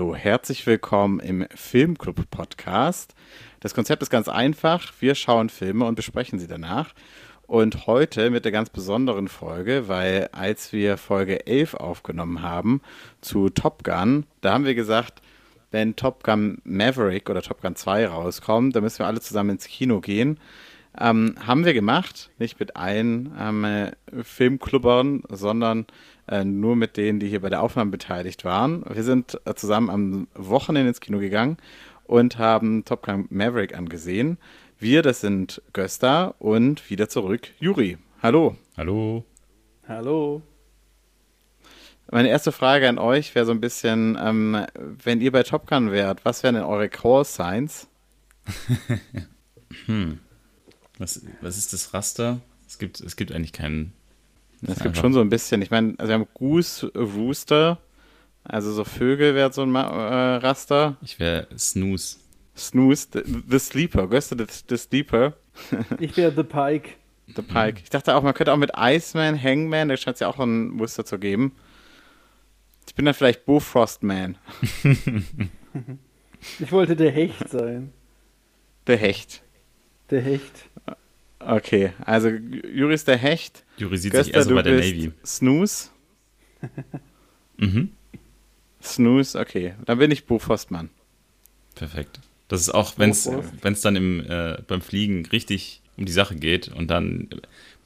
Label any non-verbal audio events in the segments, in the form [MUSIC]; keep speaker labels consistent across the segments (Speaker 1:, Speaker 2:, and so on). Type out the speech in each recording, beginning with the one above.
Speaker 1: Hallo, herzlich willkommen im Filmclub Podcast. Das Konzept ist ganz einfach. Wir schauen Filme und besprechen sie danach. Und heute mit der ganz besonderen Folge, weil als wir Folge 11 aufgenommen haben zu Top Gun, da haben wir gesagt, wenn Top Gun Maverick oder Top Gun 2 rauskommt, dann müssen wir alle zusammen ins Kino gehen. Ähm, haben wir gemacht, nicht mit allen ähm, Filmclubbern, sondern äh, nur mit denen, die hier bei der Aufnahme beteiligt waren. Wir sind äh, zusammen am Wochenende ins Kino gegangen und haben Top Gun Maverick angesehen. Wir, das sind Gösta und wieder zurück Juri. Hallo.
Speaker 2: Hallo.
Speaker 3: Hallo.
Speaker 1: Meine erste Frage an euch wäre so ein bisschen, ähm, wenn ihr bei Top Gun wärt, was wären denn eure Call Signs? [LAUGHS]
Speaker 2: hm. Was, was ist das Raster? Es gibt, es gibt eigentlich keinen.
Speaker 1: Es gibt schon so ein bisschen. Ich meine, also wir haben Goose, Rooster, also so Vögel wäre so ein äh, Raster.
Speaker 2: Ich wäre Snooze.
Speaker 1: Snooze, the, the Sleeper. Gehörst du the, the Sleeper? [LAUGHS]
Speaker 3: ich wäre The Pike.
Speaker 1: The Pike. Ich dachte auch, man könnte auch mit Iceman, Hangman, da scheint es ja auch ein Muster zu geben. Ich bin dann vielleicht Bofrostman. [LAUGHS]
Speaker 3: ich wollte der Hecht sein.
Speaker 1: Der Hecht.
Speaker 3: Der Hecht.
Speaker 1: Okay, also Juri ist der Hecht.
Speaker 2: Juri sieht Göster, sich eher so bei der Navy.
Speaker 1: Snooze. [LAUGHS] mhm. Snooze, okay. Dann bin ich Bofrostmann.
Speaker 2: Perfekt. Das ist auch, wenn es dann im, äh, beim Fliegen richtig um die Sache geht und dann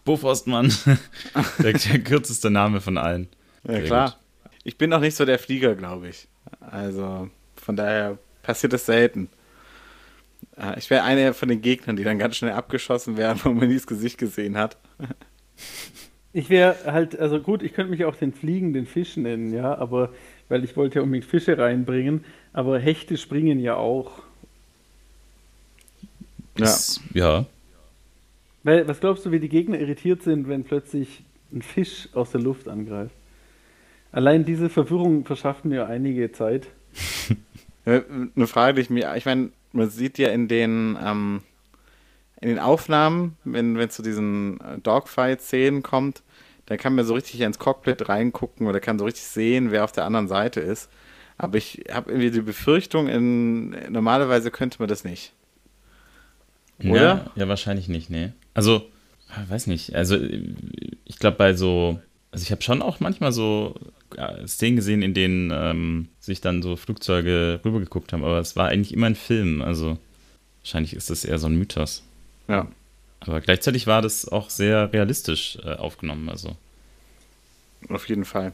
Speaker 2: Bofrostmann, [LAUGHS] der, der kürzeste Name von allen.
Speaker 1: Ja, Sehr klar. Gut. Ich bin auch nicht so der Flieger, glaube ich. Also von daher passiert das selten. Äh, ich wäre einer von den Gegnern, die dann ganz schnell abgeschossen werden, [LAUGHS] wo man nie das Gesicht gesehen hat.
Speaker 3: Ich wäre halt, also gut, ich könnte mich auch den fliegenden Fisch nennen, ja, aber weil ich wollte ja unbedingt Fische reinbringen, aber Hechte springen ja auch.
Speaker 2: Ja. ja.
Speaker 3: Weil, was glaubst du, wie die Gegner irritiert sind, wenn plötzlich ein Fisch aus der Luft angreift? Allein diese Verwirrung verschafft mir einige Zeit. [LAUGHS]
Speaker 1: Eine Frage, die ich mir, ich meine, man sieht ja in den, ähm, in den Aufnahmen, wenn es zu diesen äh, Dogfight-Szenen kommt, dann kann man so richtig ins Cockpit reingucken oder kann so richtig sehen, wer auf der anderen Seite ist. Aber ich habe irgendwie die Befürchtung, in, normalerweise könnte man das nicht.
Speaker 2: Oder? Ja, ja wahrscheinlich nicht, nee. Also, weiß nicht. Also, ich glaube, bei so. Also, ich habe schon auch manchmal so Szenen gesehen, in denen ähm, sich dann so Flugzeuge rübergeguckt haben, aber es war eigentlich immer ein Film. Also, wahrscheinlich ist das eher so ein Mythos.
Speaker 1: Ja.
Speaker 2: Aber gleichzeitig war das auch sehr realistisch äh, aufgenommen. Also.
Speaker 1: Auf jeden Fall.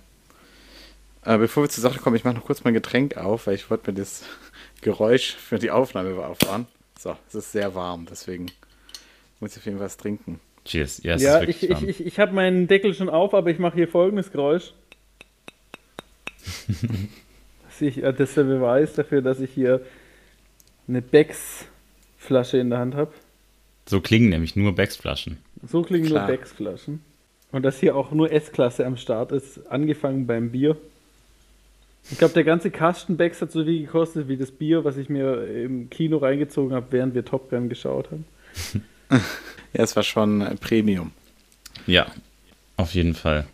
Speaker 1: Äh, bevor wir zur Sache kommen, ich mache noch kurz mein Getränk auf, weil ich wollte mir das [LAUGHS] Geräusch für die Aufnahme auffahren. So, es ist sehr warm, deswegen muss ich auf jeden Fall was trinken.
Speaker 2: Cheers.
Speaker 3: Ja, ja ich, ich, ich, ich habe meinen Deckel schon auf, aber ich mache hier folgendes Geräusch. [LAUGHS] das ist der Beweis dafür, dass ich hier eine Becks-Flasche in der Hand habe.
Speaker 2: So klingen nämlich nur Becks-Flaschen.
Speaker 3: So klingen Klar. nur Becks-Flaschen. Und dass hier auch nur S-Klasse am Start ist, angefangen beim Bier. Ich glaube, der ganze Kasten Becks hat so viel gekostet wie das Bier, was ich mir im Kino reingezogen habe, während wir Top Gun geschaut haben. [LAUGHS]
Speaker 1: ja, es war schon ein Premium.
Speaker 2: Ja, auf jeden Fall.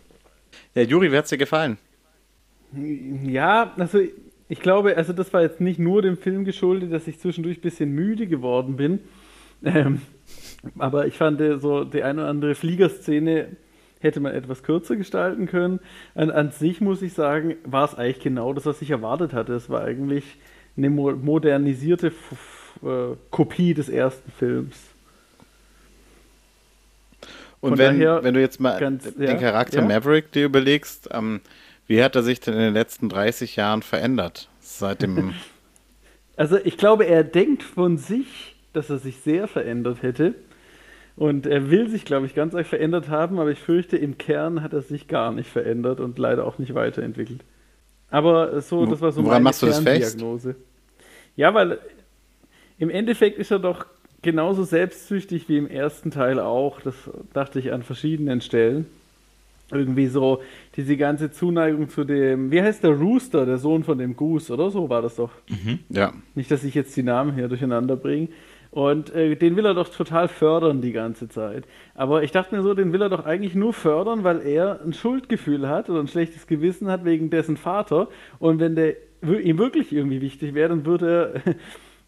Speaker 1: Ja, Juri, wie hat es dir gefallen?
Speaker 3: Ja, also ich glaube, also das war jetzt nicht nur dem Film geschuldet, dass ich zwischendurch ein bisschen müde geworden bin. Ähm, aber ich fand so die eine oder andere Fliegerszene hätte man etwas kürzer gestalten können. An, an sich muss ich sagen, war es eigentlich genau das, was ich erwartet hatte. Es war eigentlich eine mo modernisierte F äh, Kopie des ersten Films.
Speaker 1: Und wenn, wenn du jetzt mal ganz, den ja, Charakter ja? Maverick dir überlegst, ähm, wie hat er sich denn in den letzten 30 Jahren verändert? Seit dem. [LAUGHS]
Speaker 3: also, ich glaube, er denkt von sich, dass er sich sehr verändert hätte. Und er will sich, glaube ich, ganz arg verändert haben, aber ich fürchte, im Kern hat er sich gar nicht verändert und leider auch nicht weiterentwickelt. Aber so, das war so
Speaker 1: Woran meine Kerndiagnose.
Speaker 3: Ja, weil im Endeffekt ist er doch genauso selbstsüchtig wie im ersten Teil auch. Das dachte ich an verschiedenen Stellen. Irgendwie so diese ganze Zuneigung zu dem, wie heißt der Rooster, der Sohn von dem Goose, oder so war das doch.
Speaker 1: Mhm, ja.
Speaker 3: Nicht, dass ich jetzt die Namen hier durcheinander bringe. Und äh, den will er doch total fördern die ganze Zeit. Aber ich dachte mir so, den will er doch eigentlich nur fördern, weil er ein Schuldgefühl hat oder ein schlechtes Gewissen hat wegen dessen Vater. Und wenn der ihm wirklich irgendwie wichtig wäre, dann würde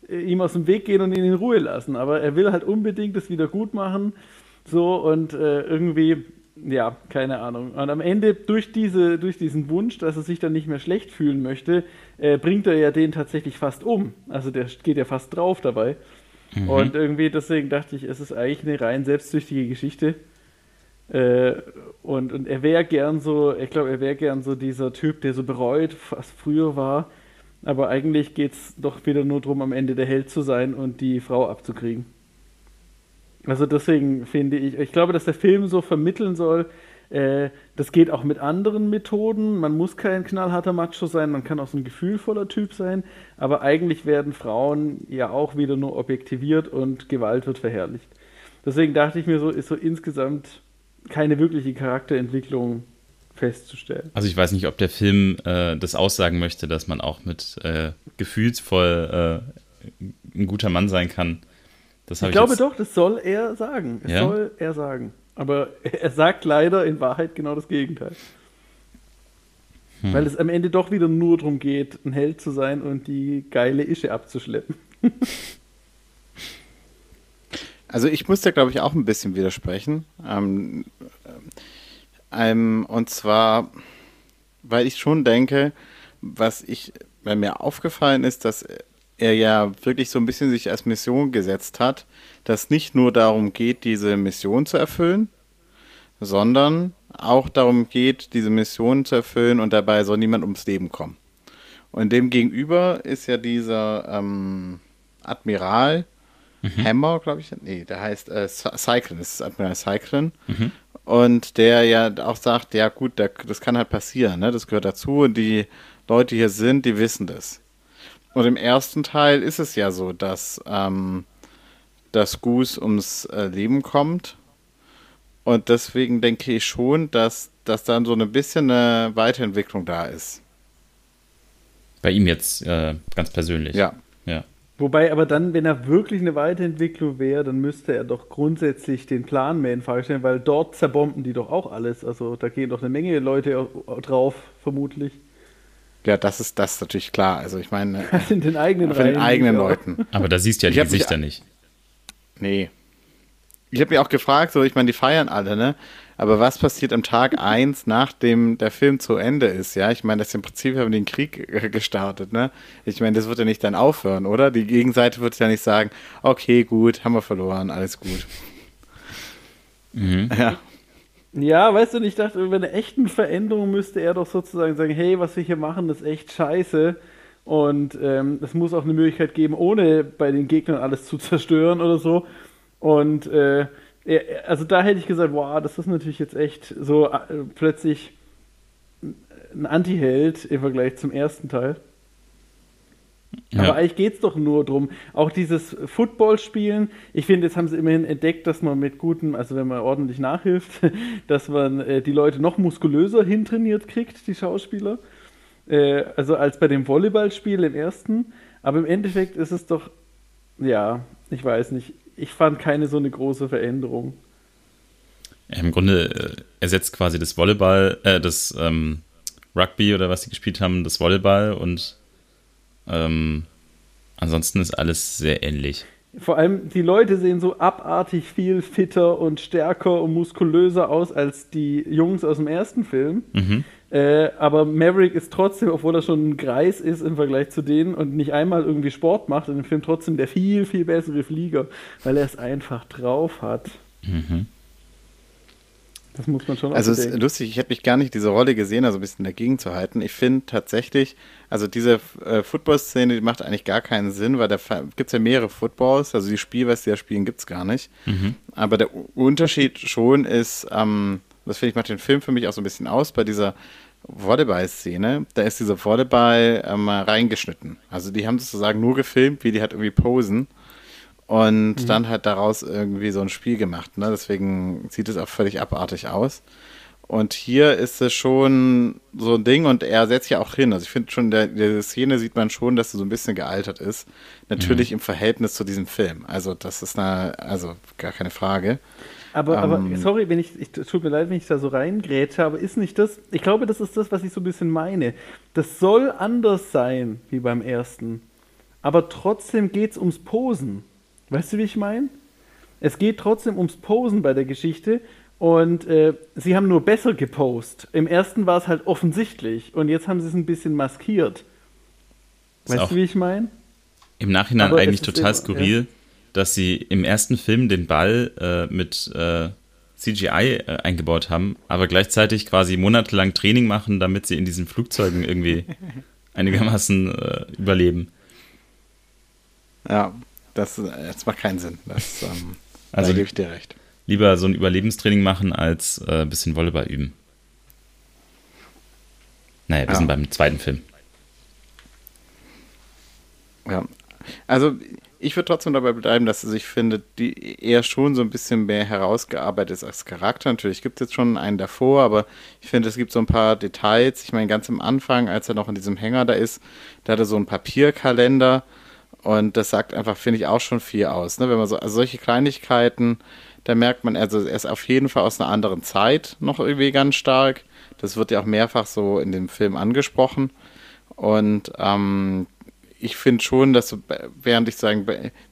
Speaker 3: er ihm aus dem Weg gehen und ihn in Ruhe lassen. Aber er will halt unbedingt das wieder gut machen. So und äh, irgendwie, ja, keine Ahnung. Und am Ende, durch, diese, durch diesen Wunsch, dass er sich dann nicht mehr schlecht fühlen möchte, äh, bringt er ja den tatsächlich fast um. Also der geht ja fast drauf dabei. Mhm. Und irgendwie deswegen dachte ich, es ist eigentlich eine rein selbstsüchtige Geschichte. Äh, und, und er wäre gern so, ich glaube, er wäre gern so dieser Typ, der so bereut, was früher war. Aber eigentlich geht es doch wieder nur darum, am Ende der Held zu sein und die Frau abzukriegen. Also deswegen finde ich, ich glaube, dass der Film so vermitteln soll, äh, das geht auch mit anderen Methoden. Man muss kein knallharter Macho sein, man kann auch so ein gefühlvoller Typ sein. Aber eigentlich werden Frauen ja auch wieder nur objektiviert und Gewalt wird verherrlicht. Deswegen dachte ich mir so, ist so insgesamt keine wirkliche Charakterentwicklung festzustellen.
Speaker 2: Also ich weiß nicht, ob der Film äh, das aussagen möchte, dass man auch mit äh, gefühlsvoll äh, ein guter Mann sein kann.
Speaker 3: ich, glaube doch, das soll er sagen. Es ja? soll er sagen. Aber [LAUGHS] er sagt leider in Wahrheit genau das Gegenteil. Hm. Weil es am Ende doch wieder nur darum geht, ein Held zu sein und die geile Ische abzuschleppen. [LAUGHS]
Speaker 1: Also ich muss da, glaube ich, auch ein bisschen widersprechen. Ähm, ähm, und zwar, weil ich schon denke, was ich, weil mir aufgefallen ist, dass er ja wirklich so ein bisschen sich als Mission gesetzt hat, dass nicht nur darum geht, diese Mission zu erfüllen, sondern auch darum geht, diese Mission zu erfüllen und dabei soll niemand ums Leben kommen. Und dem gegenüber ist ja dieser ähm, Admiral, mhm. Hammer, glaube ich. Nee, der heißt äh, Cyclone, das ist Admiral Cyclone. Mhm. Und der ja auch sagt, ja gut, das kann halt passieren, ne? das gehört dazu und die Leute hier sind, die wissen das. Und im ersten Teil ist es ja so, dass, ähm, dass Goose ums äh, Leben kommt. Und deswegen denke ich schon, dass, dass dann so ein bisschen eine Weiterentwicklung da ist.
Speaker 2: Bei ihm jetzt äh, ganz persönlich.
Speaker 1: Ja.
Speaker 2: Ja.
Speaker 3: Wobei aber dann, wenn er wirklich eine Weiterentwicklung wäre, dann müsste er doch grundsätzlich den Plan mehr in Frage stellen, weil dort zerbomben die doch auch alles. Also da gehen doch eine Menge Leute drauf, vermutlich.
Speaker 1: Ja, das ist das ist natürlich klar. Also ich meine, [LAUGHS]
Speaker 3: in den eigenen,
Speaker 1: den eigenen Leuten.
Speaker 2: Aber da siehst du ja die Gesichter nicht.
Speaker 1: Nee. Ich habe mich auch gefragt, so ich meine, die feiern alle, ne? Aber was passiert am Tag [LAUGHS] 1, nachdem der Film zu Ende ist? Ja, ich meine, das ist im Prinzip haben den Krieg [LAUGHS] gestartet, ne? Ich meine, das wird ja nicht dann aufhören, oder? Die Gegenseite wird ja nicht sagen, okay, gut, haben wir verloren, alles gut.
Speaker 3: Mhm. Ja. Ja, weißt du, ich dachte, über eine echten Veränderung müsste er doch sozusagen sagen, hey, was wir hier machen, ist echt scheiße. Und ähm, es muss auch eine Möglichkeit geben, ohne bei den Gegnern alles zu zerstören oder so. Und äh, also da hätte ich gesagt, wow, das ist natürlich jetzt echt so äh, plötzlich ein Anti-Held im Vergleich zum ersten Teil. Ja. Aber eigentlich geht es doch nur darum, auch dieses Football-Spielen, ich finde, jetzt haben sie immerhin entdeckt, dass man mit gutem, also wenn man ordentlich nachhilft, [LAUGHS] dass man äh, die Leute noch muskulöser hintrainiert kriegt, die Schauspieler. Äh, also als bei dem Volleyballspiel im ersten. Aber im Endeffekt ist es doch, ja, ich weiß nicht ich fand keine so eine große Veränderung.
Speaker 2: Im Grunde äh, ersetzt quasi das Volleyball, äh, das ähm, Rugby oder was sie gespielt haben, das Volleyball und ähm, ansonsten ist alles sehr ähnlich.
Speaker 3: Vor allem, die Leute sehen so abartig viel fitter und stärker und muskulöser aus als die Jungs aus dem ersten Film. Mhm. Äh, aber Maverick ist trotzdem, obwohl er schon ein Greis ist im Vergleich zu denen und nicht einmal irgendwie Sport macht, in dem Film trotzdem der viel, viel bessere Flieger, weil er es einfach drauf hat. Mhm.
Speaker 1: Das muss man schon Also es ist lustig, ich hätte mich gar nicht diese Rolle gesehen, also ein bisschen dagegen zu halten. Ich finde tatsächlich, also diese äh, Football-Szene, die macht eigentlich gar keinen Sinn, weil da gibt es ja mehrere Footballs, also die Spielweise, die da spielen, gibt es gar nicht. Mhm. Aber der Unterschied schon ist, ähm, das finde ich macht den Film für mich auch so ein bisschen aus, bei dieser Volleyball-Szene, da ist dieser Volleyball ähm, reingeschnitten. Also die haben sozusagen nur gefilmt, wie die halt irgendwie posen und mhm. dann halt daraus irgendwie so ein Spiel gemacht. Ne? Deswegen sieht es auch völlig abartig aus. Und hier ist es schon so ein Ding und er setzt ja auch hin. Also ich finde schon, der, der Szene sieht man schon, dass er so ein bisschen gealtert ist. Natürlich mhm. im Verhältnis zu diesem Film. Also das ist eine, also gar keine Frage.
Speaker 3: Aber, ähm, aber sorry, wenn ich, ich, tut mir leid, wenn ich da so reingrätsche, aber ist nicht das, ich glaube, das ist das, was ich so ein bisschen meine. Das soll anders sein wie beim ersten. Aber trotzdem geht es ums Posen. Weißt du, wie ich meine? Es geht trotzdem ums Posen bei der Geschichte und äh, sie haben nur besser gepost. Im ersten war es halt offensichtlich und jetzt haben sie es ein bisschen maskiert. Weißt du, wie ich meine?
Speaker 2: Im Nachhinein Aber eigentlich total skurril. Dass sie im ersten Film den Ball äh, mit äh, CGI äh, eingebaut haben, aber gleichzeitig quasi monatelang Training machen, damit sie in diesen Flugzeugen irgendwie [LAUGHS] einigermaßen äh, überleben.
Speaker 1: Ja, das, das macht keinen Sinn. Das, ähm, [LAUGHS] also, da gebe ich dir recht.
Speaker 2: Lieber so ein Überlebenstraining machen, als ein äh, bisschen Volleyball üben. Naja, wir ja. sind beim zweiten Film.
Speaker 1: Ja, also ich würde trotzdem dabei bleiben, dass ich finde, die eher schon so ein bisschen mehr herausgearbeitet ist als Charakter. Natürlich gibt es jetzt schon einen davor, aber ich finde, es gibt so ein paar Details. Ich meine, ganz am Anfang, als er noch in diesem Hänger da ist, da hat er so einen Papierkalender und das sagt einfach, finde ich, auch schon viel aus. Ne? Wenn man so, also solche Kleinigkeiten, da merkt man, also er ist auf jeden Fall aus einer anderen Zeit noch irgendwie ganz stark. Das wird ja auch mehrfach so in dem Film angesprochen. Und ähm, ich finde schon, dass während ich sagen,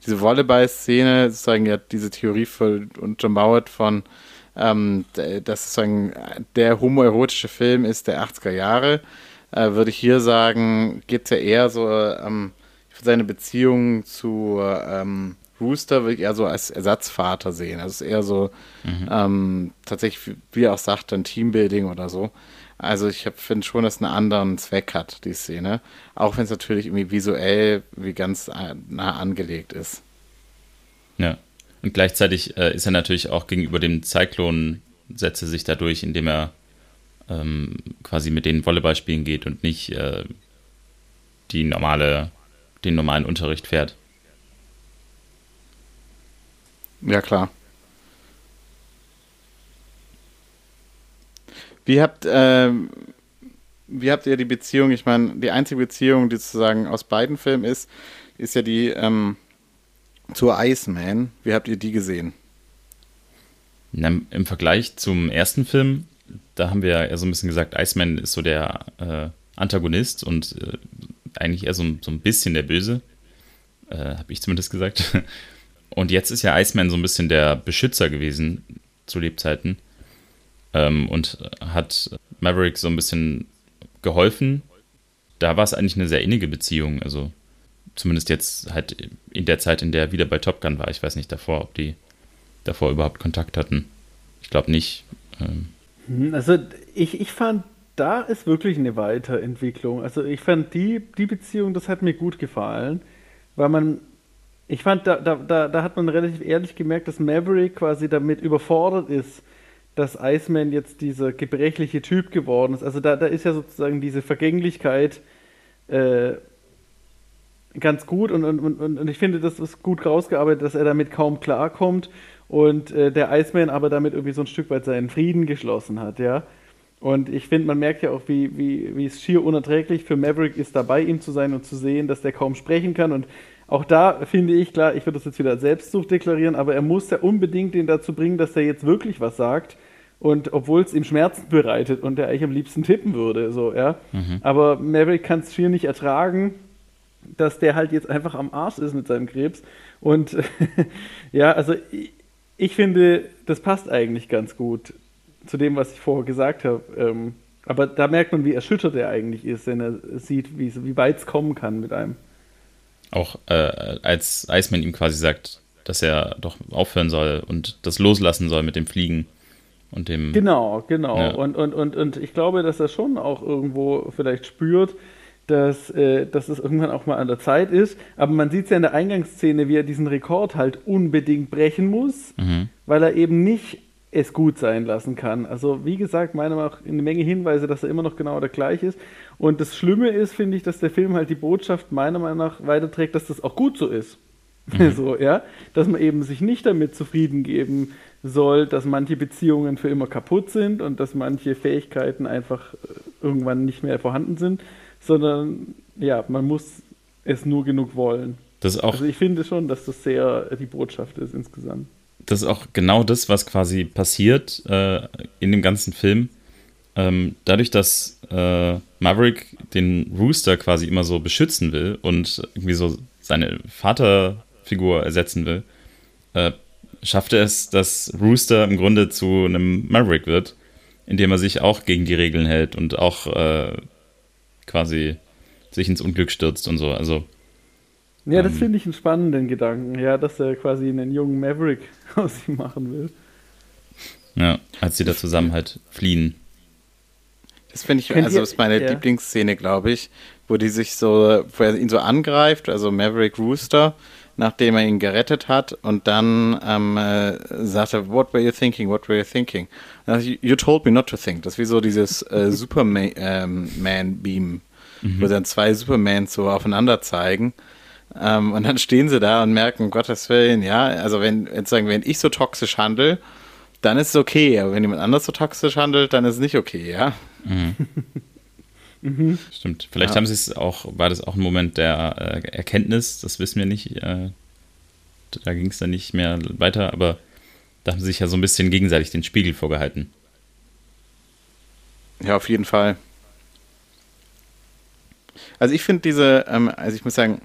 Speaker 1: diese Volleyball-Szene sozusagen ja diese Theorie voll untermauert von, ähm, dass sozusagen der homoerotische Film ist der 80er Jahre, äh, würde ich hier sagen, geht es ja eher so ähm, seine Beziehung zu ähm, Rooster würde ich eher so als Ersatzvater sehen. Also es ist eher so mhm. ähm, tatsächlich, wie er auch sagt, ein Teambuilding oder so. Also ich finde schon, dass es einen anderen Zweck hat, die Szene. Auch wenn es natürlich irgendwie visuell wie ganz nah angelegt ist.
Speaker 2: Ja. Und gleichzeitig äh, ist er natürlich auch gegenüber dem Zyklon, setzt er sich dadurch, indem er ähm, quasi mit denen Volleyball spielen geht und nicht äh, die normale, den normalen Unterricht fährt.
Speaker 1: Ja, klar. Wie habt, äh, wie habt ihr die Beziehung? Ich meine, die einzige Beziehung, die sozusagen aus beiden Filmen ist, ist ja die ähm, zur Iceman. Wie habt ihr die gesehen?
Speaker 2: Na, Im Vergleich zum ersten Film, da haben wir ja so ein bisschen gesagt, Iceman ist so der äh, Antagonist und äh, eigentlich eher so, so, ein bisschen der Böse. Äh, Habe ich zumindest gesagt. [LAUGHS] Und jetzt ist ja Iceman so ein bisschen der Beschützer gewesen zu Lebzeiten ähm, und hat Maverick so ein bisschen geholfen. Da war es eigentlich eine sehr innige Beziehung. Also zumindest jetzt halt in der Zeit, in der er wieder bei Top Gun war. Ich weiß nicht davor, ob die davor überhaupt Kontakt hatten. Ich glaube nicht. Ähm.
Speaker 3: Hm, also ich, ich fand, da ist wirklich eine Weiterentwicklung. Also ich fand die, die Beziehung, das hat mir gut gefallen, weil man, ich fand, da, da, da, da hat man relativ ehrlich gemerkt, dass Maverick quasi damit überfordert ist, dass Iceman jetzt dieser gebrechliche Typ geworden ist. Also da, da ist ja sozusagen diese Vergänglichkeit äh, ganz gut und, und, und, und ich finde, das ist gut rausgearbeitet, dass er damit kaum klarkommt und äh, der Iceman aber damit irgendwie so ein Stück weit seinen Frieden geschlossen hat, ja. Und ich finde, man merkt ja auch, wie, wie, wie es schier unerträglich für Maverick ist, dabei ihm zu sein und zu sehen, dass der kaum sprechen kann. Und auch da finde ich, klar, ich würde das jetzt wieder als Selbstsucht deklarieren, aber er muss ja unbedingt den dazu bringen, dass er jetzt wirklich was sagt und obwohl es ihm Schmerzen bereitet und er eigentlich am liebsten tippen würde, so, ja. Mhm. Aber Maverick kann es schier nicht ertragen, dass der halt jetzt einfach am Arsch ist mit seinem Krebs. Und [LAUGHS] ja, also ich, ich, finde, das passt eigentlich ganz gut zu dem, was ich vorher gesagt habe. Ähm, aber da merkt man, wie erschüttert er eigentlich ist, wenn er sieht, wie, wie weit es kommen kann mit einem.
Speaker 2: Auch äh, als Iceman ihm quasi sagt, dass er doch aufhören soll und das loslassen soll mit dem Fliegen und dem.
Speaker 3: Genau, genau. Ja. Und, und, und, und ich glaube, dass er schon auch irgendwo vielleicht spürt, dass, äh, dass es irgendwann auch mal an der Zeit ist. Aber man sieht es ja in der Eingangsszene, wie er diesen Rekord halt unbedingt brechen muss, mhm. weil er eben nicht es gut sein lassen kann. Also wie gesagt, meiner Meinung nach eine Menge Hinweise, dass er immer noch genau der gleiche ist. Und das Schlimme ist, finde ich, dass der Film halt die Botschaft meiner Meinung nach weiterträgt, dass das auch gut so ist. Mhm. [LAUGHS] so, ja, dass man eben sich nicht damit zufrieden geben soll, dass manche Beziehungen für immer kaputt sind und dass manche Fähigkeiten einfach äh, irgendwann nicht mehr vorhanden sind, sondern ja, man muss es nur genug wollen.
Speaker 2: Das auch,
Speaker 3: also ich finde schon, dass das sehr die Botschaft ist insgesamt.
Speaker 2: das ist auch genau das, was quasi passiert äh, in dem ganzen Film. Ähm, dadurch, dass äh, Maverick den Rooster quasi immer so beschützen will und irgendwie so seine Vaterfigur ersetzen will, äh, schafft er es, dass Rooster im Grunde zu einem Maverick wird, indem er sich auch gegen die Regeln hält und auch äh, quasi sich ins Unglück stürzt und so. Also
Speaker 3: ja, das ähm, finde ich einen spannenden Gedanken, ja, dass er quasi einen jungen Maverick [LAUGHS] aus ihm machen will.
Speaker 2: Ja, als sie da zusammen halt fliehen.
Speaker 1: Das finde ich, also das ist meine ja. Lieblingsszene, glaube ich, wo die sich so, wo er ihn so angreift, also Maverick Rooster, nachdem er ihn gerettet hat und dann ähm, äh, sagt er, what were you thinking, what were you thinking? you told me not to think. Das ist wie so dieses äh, [LAUGHS] Superman-Beam, mhm. wo dann zwei Supermans so aufeinander zeigen. Ähm, und dann stehen sie da und merken, Gottes Willen, ja, also wenn, sagen, wenn ich so toxisch handle, dann ist es okay, aber wenn jemand anders so toxisch handelt, dann ist es nicht okay, ja. Mhm. [LAUGHS]
Speaker 2: mhm. Stimmt. Vielleicht ja. haben sie es auch, war das auch ein Moment der äh, Erkenntnis, das wissen wir nicht. Äh, da ging es dann nicht mehr weiter, aber da haben sie sich ja so ein bisschen gegenseitig den Spiegel vorgehalten.
Speaker 1: Ja, auf jeden Fall. Also ich finde diese, ähm, also ich muss sagen,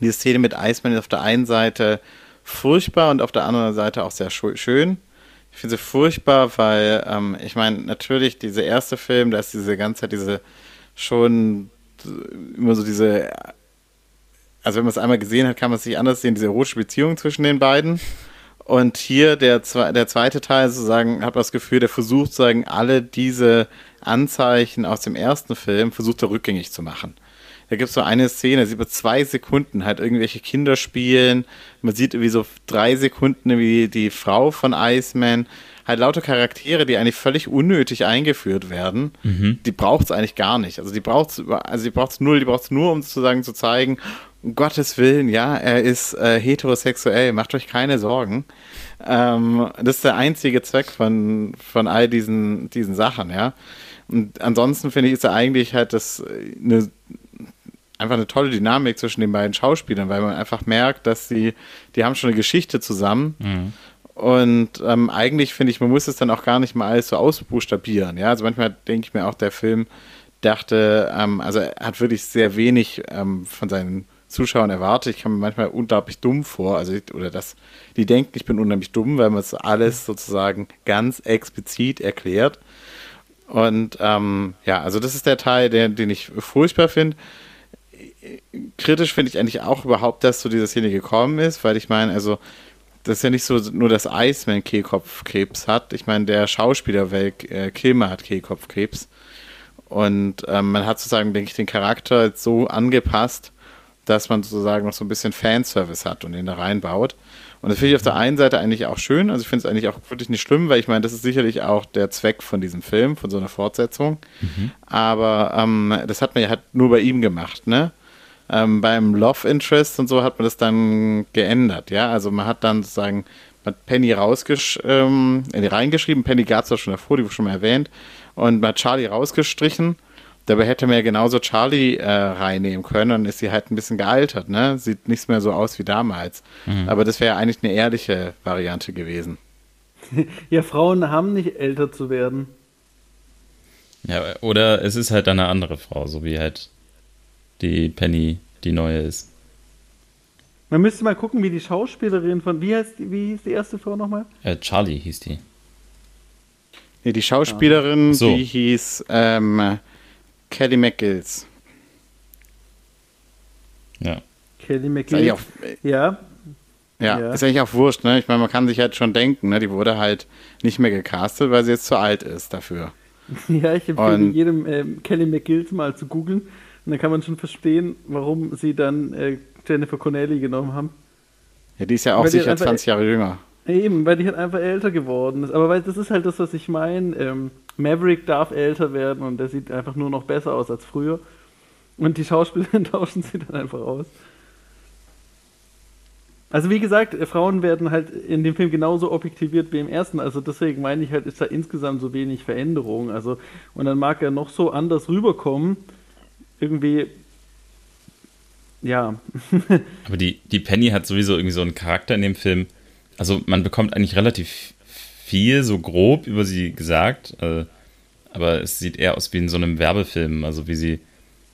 Speaker 1: diese Szene mit Iceman ist auf der einen Seite furchtbar und auf der anderen Seite auch sehr schön. Ich finde sie furchtbar, weil ähm, ich meine, natürlich, dieser erste Film, da ist diese ganze Zeit diese schon immer so diese, also wenn man es einmal gesehen hat, kann man es nicht anders sehen, diese erotische Beziehung zwischen den beiden. Und hier der, der zweite Teil sozusagen, hat das Gefühl, der versucht sozusagen alle diese Anzeichen aus dem ersten Film, versucht er rückgängig zu machen. Da gibt es so eine Szene, sieht man zwei Sekunden halt irgendwelche Kinder spielen. Man sieht irgendwie so drei Sekunden wie die Frau von Iceman. Halt lauter Charaktere, die eigentlich völlig unnötig eingeführt werden. Mhm. Die braucht es eigentlich gar nicht. Also die braucht es also die braucht's null, die braucht es nur, um sozusagen zu zeigen, um Gottes Willen, ja, er ist äh, heterosexuell, macht euch keine Sorgen. Ähm, das ist der einzige Zweck von, von all diesen, diesen Sachen, ja. Und ansonsten finde ich, ist er eigentlich halt das äh, eine einfach eine tolle Dynamik zwischen den beiden Schauspielern, weil man einfach merkt, dass sie, die haben schon eine Geschichte zusammen. Mhm. Und ähm, eigentlich finde ich, man muss es dann auch gar nicht mal alles so ausbuchstabieren. Ja, also manchmal denke ich mir auch, der Film dachte, ähm, also er hat wirklich sehr wenig ähm, von seinen Zuschauern erwartet. Ich komme mir manchmal unglaublich dumm vor, also oder das, die denken, ich bin unheimlich dumm, weil man es alles sozusagen ganz explizit erklärt. Und ähm, ja, also das ist der Teil, der, den ich furchtbar finde kritisch finde ich eigentlich auch überhaupt, dass zu dieser Szene gekommen ist, weil ich meine, also das ist ja nicht so nur, dass Iceman Kehlkopfkrebs hat. Ich meine, der Schauspieler Welk, äh, Kilmer hat Kehlkopfkrebs. Und ähm, man hat sozusagen, denke ich, den Charakter so angepasst, dass man sozusagen noch so ein bisschen Fanservice hat und ihn da reinbaut. Und das finde ich auf der einen Seite eigentlich auch schön. Also ich finde es eigentlich auch wirklich nicht schlimm, weil ich meine, das ist sicherlich auch der Zweck von diesem Film, von so einer Fortsetzung. Mhm. Aber ähm, das hat man ja halt nur bei ihm gemacht, ne? Ähm, beim Love Interest und so hat man das dann geändert, ja. Also man hat dann sozusagen hat Penny rausgesch ähm, reingeschrieben, Penny gab es ja schon davor, die wurde schon mal erwähnt, und man hat Charlie rausgestrichen. Dabei hätte man ja genauso Charlie äh, reinnehmen können und ist sie halt ein bisschen gealtert, ne? Sieht nichts mehr so aus wie damals. Mhm. Aber das wäre ja eigentlich eine ehrliche Variante gewesen. [LAUGHS]
Speaker 3: Ja, Frauen haben nicht älter zu werden.
Speaker 2: Ja, oder es ist halt eine andere Frau, so wie halt die Penny die neue ist.
Speaker 3: Man müsste mal gucken, wie die Schauspielerin von, wie heißt wie hieß die erste Frau nochmal?
Speaker 2: Äh, Charlie hieß die.
Speaker 1: Nee, die Schauspielerin, so. die hieß ähm, Kelly McGills.
Speaker 2: Ja.
Speaker 3: Kelly McGills. Auch,
Speaker 1: ja. ja. Ja, ist eigentlich auch wurscht, ne? Ich meine, man kann sich halt schon denken, ne? Die wurde halt nicht mehr gecastet, weil sie jetzt zu alt ist dafür. [LAUGHS]
Speaker 3: Ja, ich empfehle Und, jedem ähm, Kelly McGills mal zu googeln. Und dann kann man schon verstehen, warum sie dann äh, Jennifer Connelly genommen haben.
Speaker 1: Ja, die ist ja auch weil sicher 20 Jahre jünger.
Speaker 3: Eben, weil die halt einfach älter geworden ist. Aber weil das ist halt das, was ich meine. Ähm, Maverick darf älter werden und der sieht einfach nur noch besser aus als früher. Und die Schauspielerin [LAUGHS] tauschen sie dann einfach aus. Also wie gesagt, äh, Frauen werden halt in dem Film genauso objektiviert wie im ersten. Also deswegen meine ich halt, ist da insgesamt so wenig Veränderung. Also und dann mag er noch so anders rüberkommen irgendwie, ja. [LAUGHS]
Speaker 2: Aber die, die Penny hat sowieso irgendwie so einen Charakter in dem Film. also man bekommt eigentlich relativ viel so grob über sie gesagt, äh, aber es sieht eher aus wie in so einem Werbefilm, also wie sie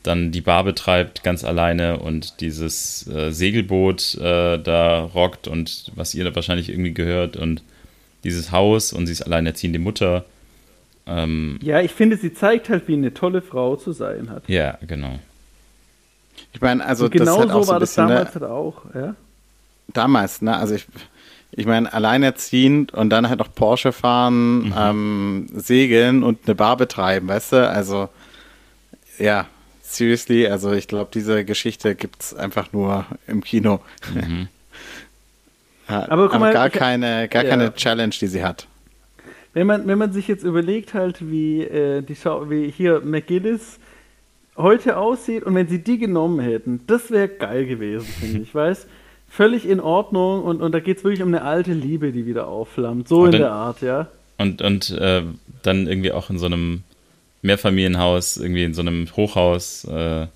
Speaker 2: dann die Bar betreibt ganz alleine und dieses äh, Segelboot äh, da rockt und was ihr da wahrscheinlich irgendwie gehört und dieses Haus und sie ist alleinerziehende Mutter.
Speaker 3: Ähm, ja, ich finde, sie zeigt halt, wie eine tolle Frau zu sein hat.
Speaker 2: Ja, genau.
Speaker 1: Ich meine, also
Speaker 3: genau das so war das damals ne, halt auch, ja?
Speaker 1: Damals, ne? Also ich, ich meine, alleinerziehend und dann halt noch Porsche fahren, mhm. ähm, segeln und eine Bar betreiben, weißt du? Also, ja, seriously, also ich glaube, diese Geschichte gibt es einfach nur im Kino. Mhm. [LAUGHS] ja, aber, aber mal, gar, keine, gar ja. keine Challenge, die sie hat.
Speaker 3: Wenn man, wenn man sich jetzt überlegt halt, wie, äh, die Schau wie hier McGillis heute aussieht und wenn sie die genommen hätten, das wäre geil gewesen, finde ich, weißt Völlig in Ordnung und, und da geht es wirklich um eine alte Liebe, die wieder aufflammt. So und in dann, der Art, ja.
Speaker 2: Und, und äh, dann irgendwie auch in so einem Mehrfamilienhaus, irgendwie in so einem Hochhaus. Äh,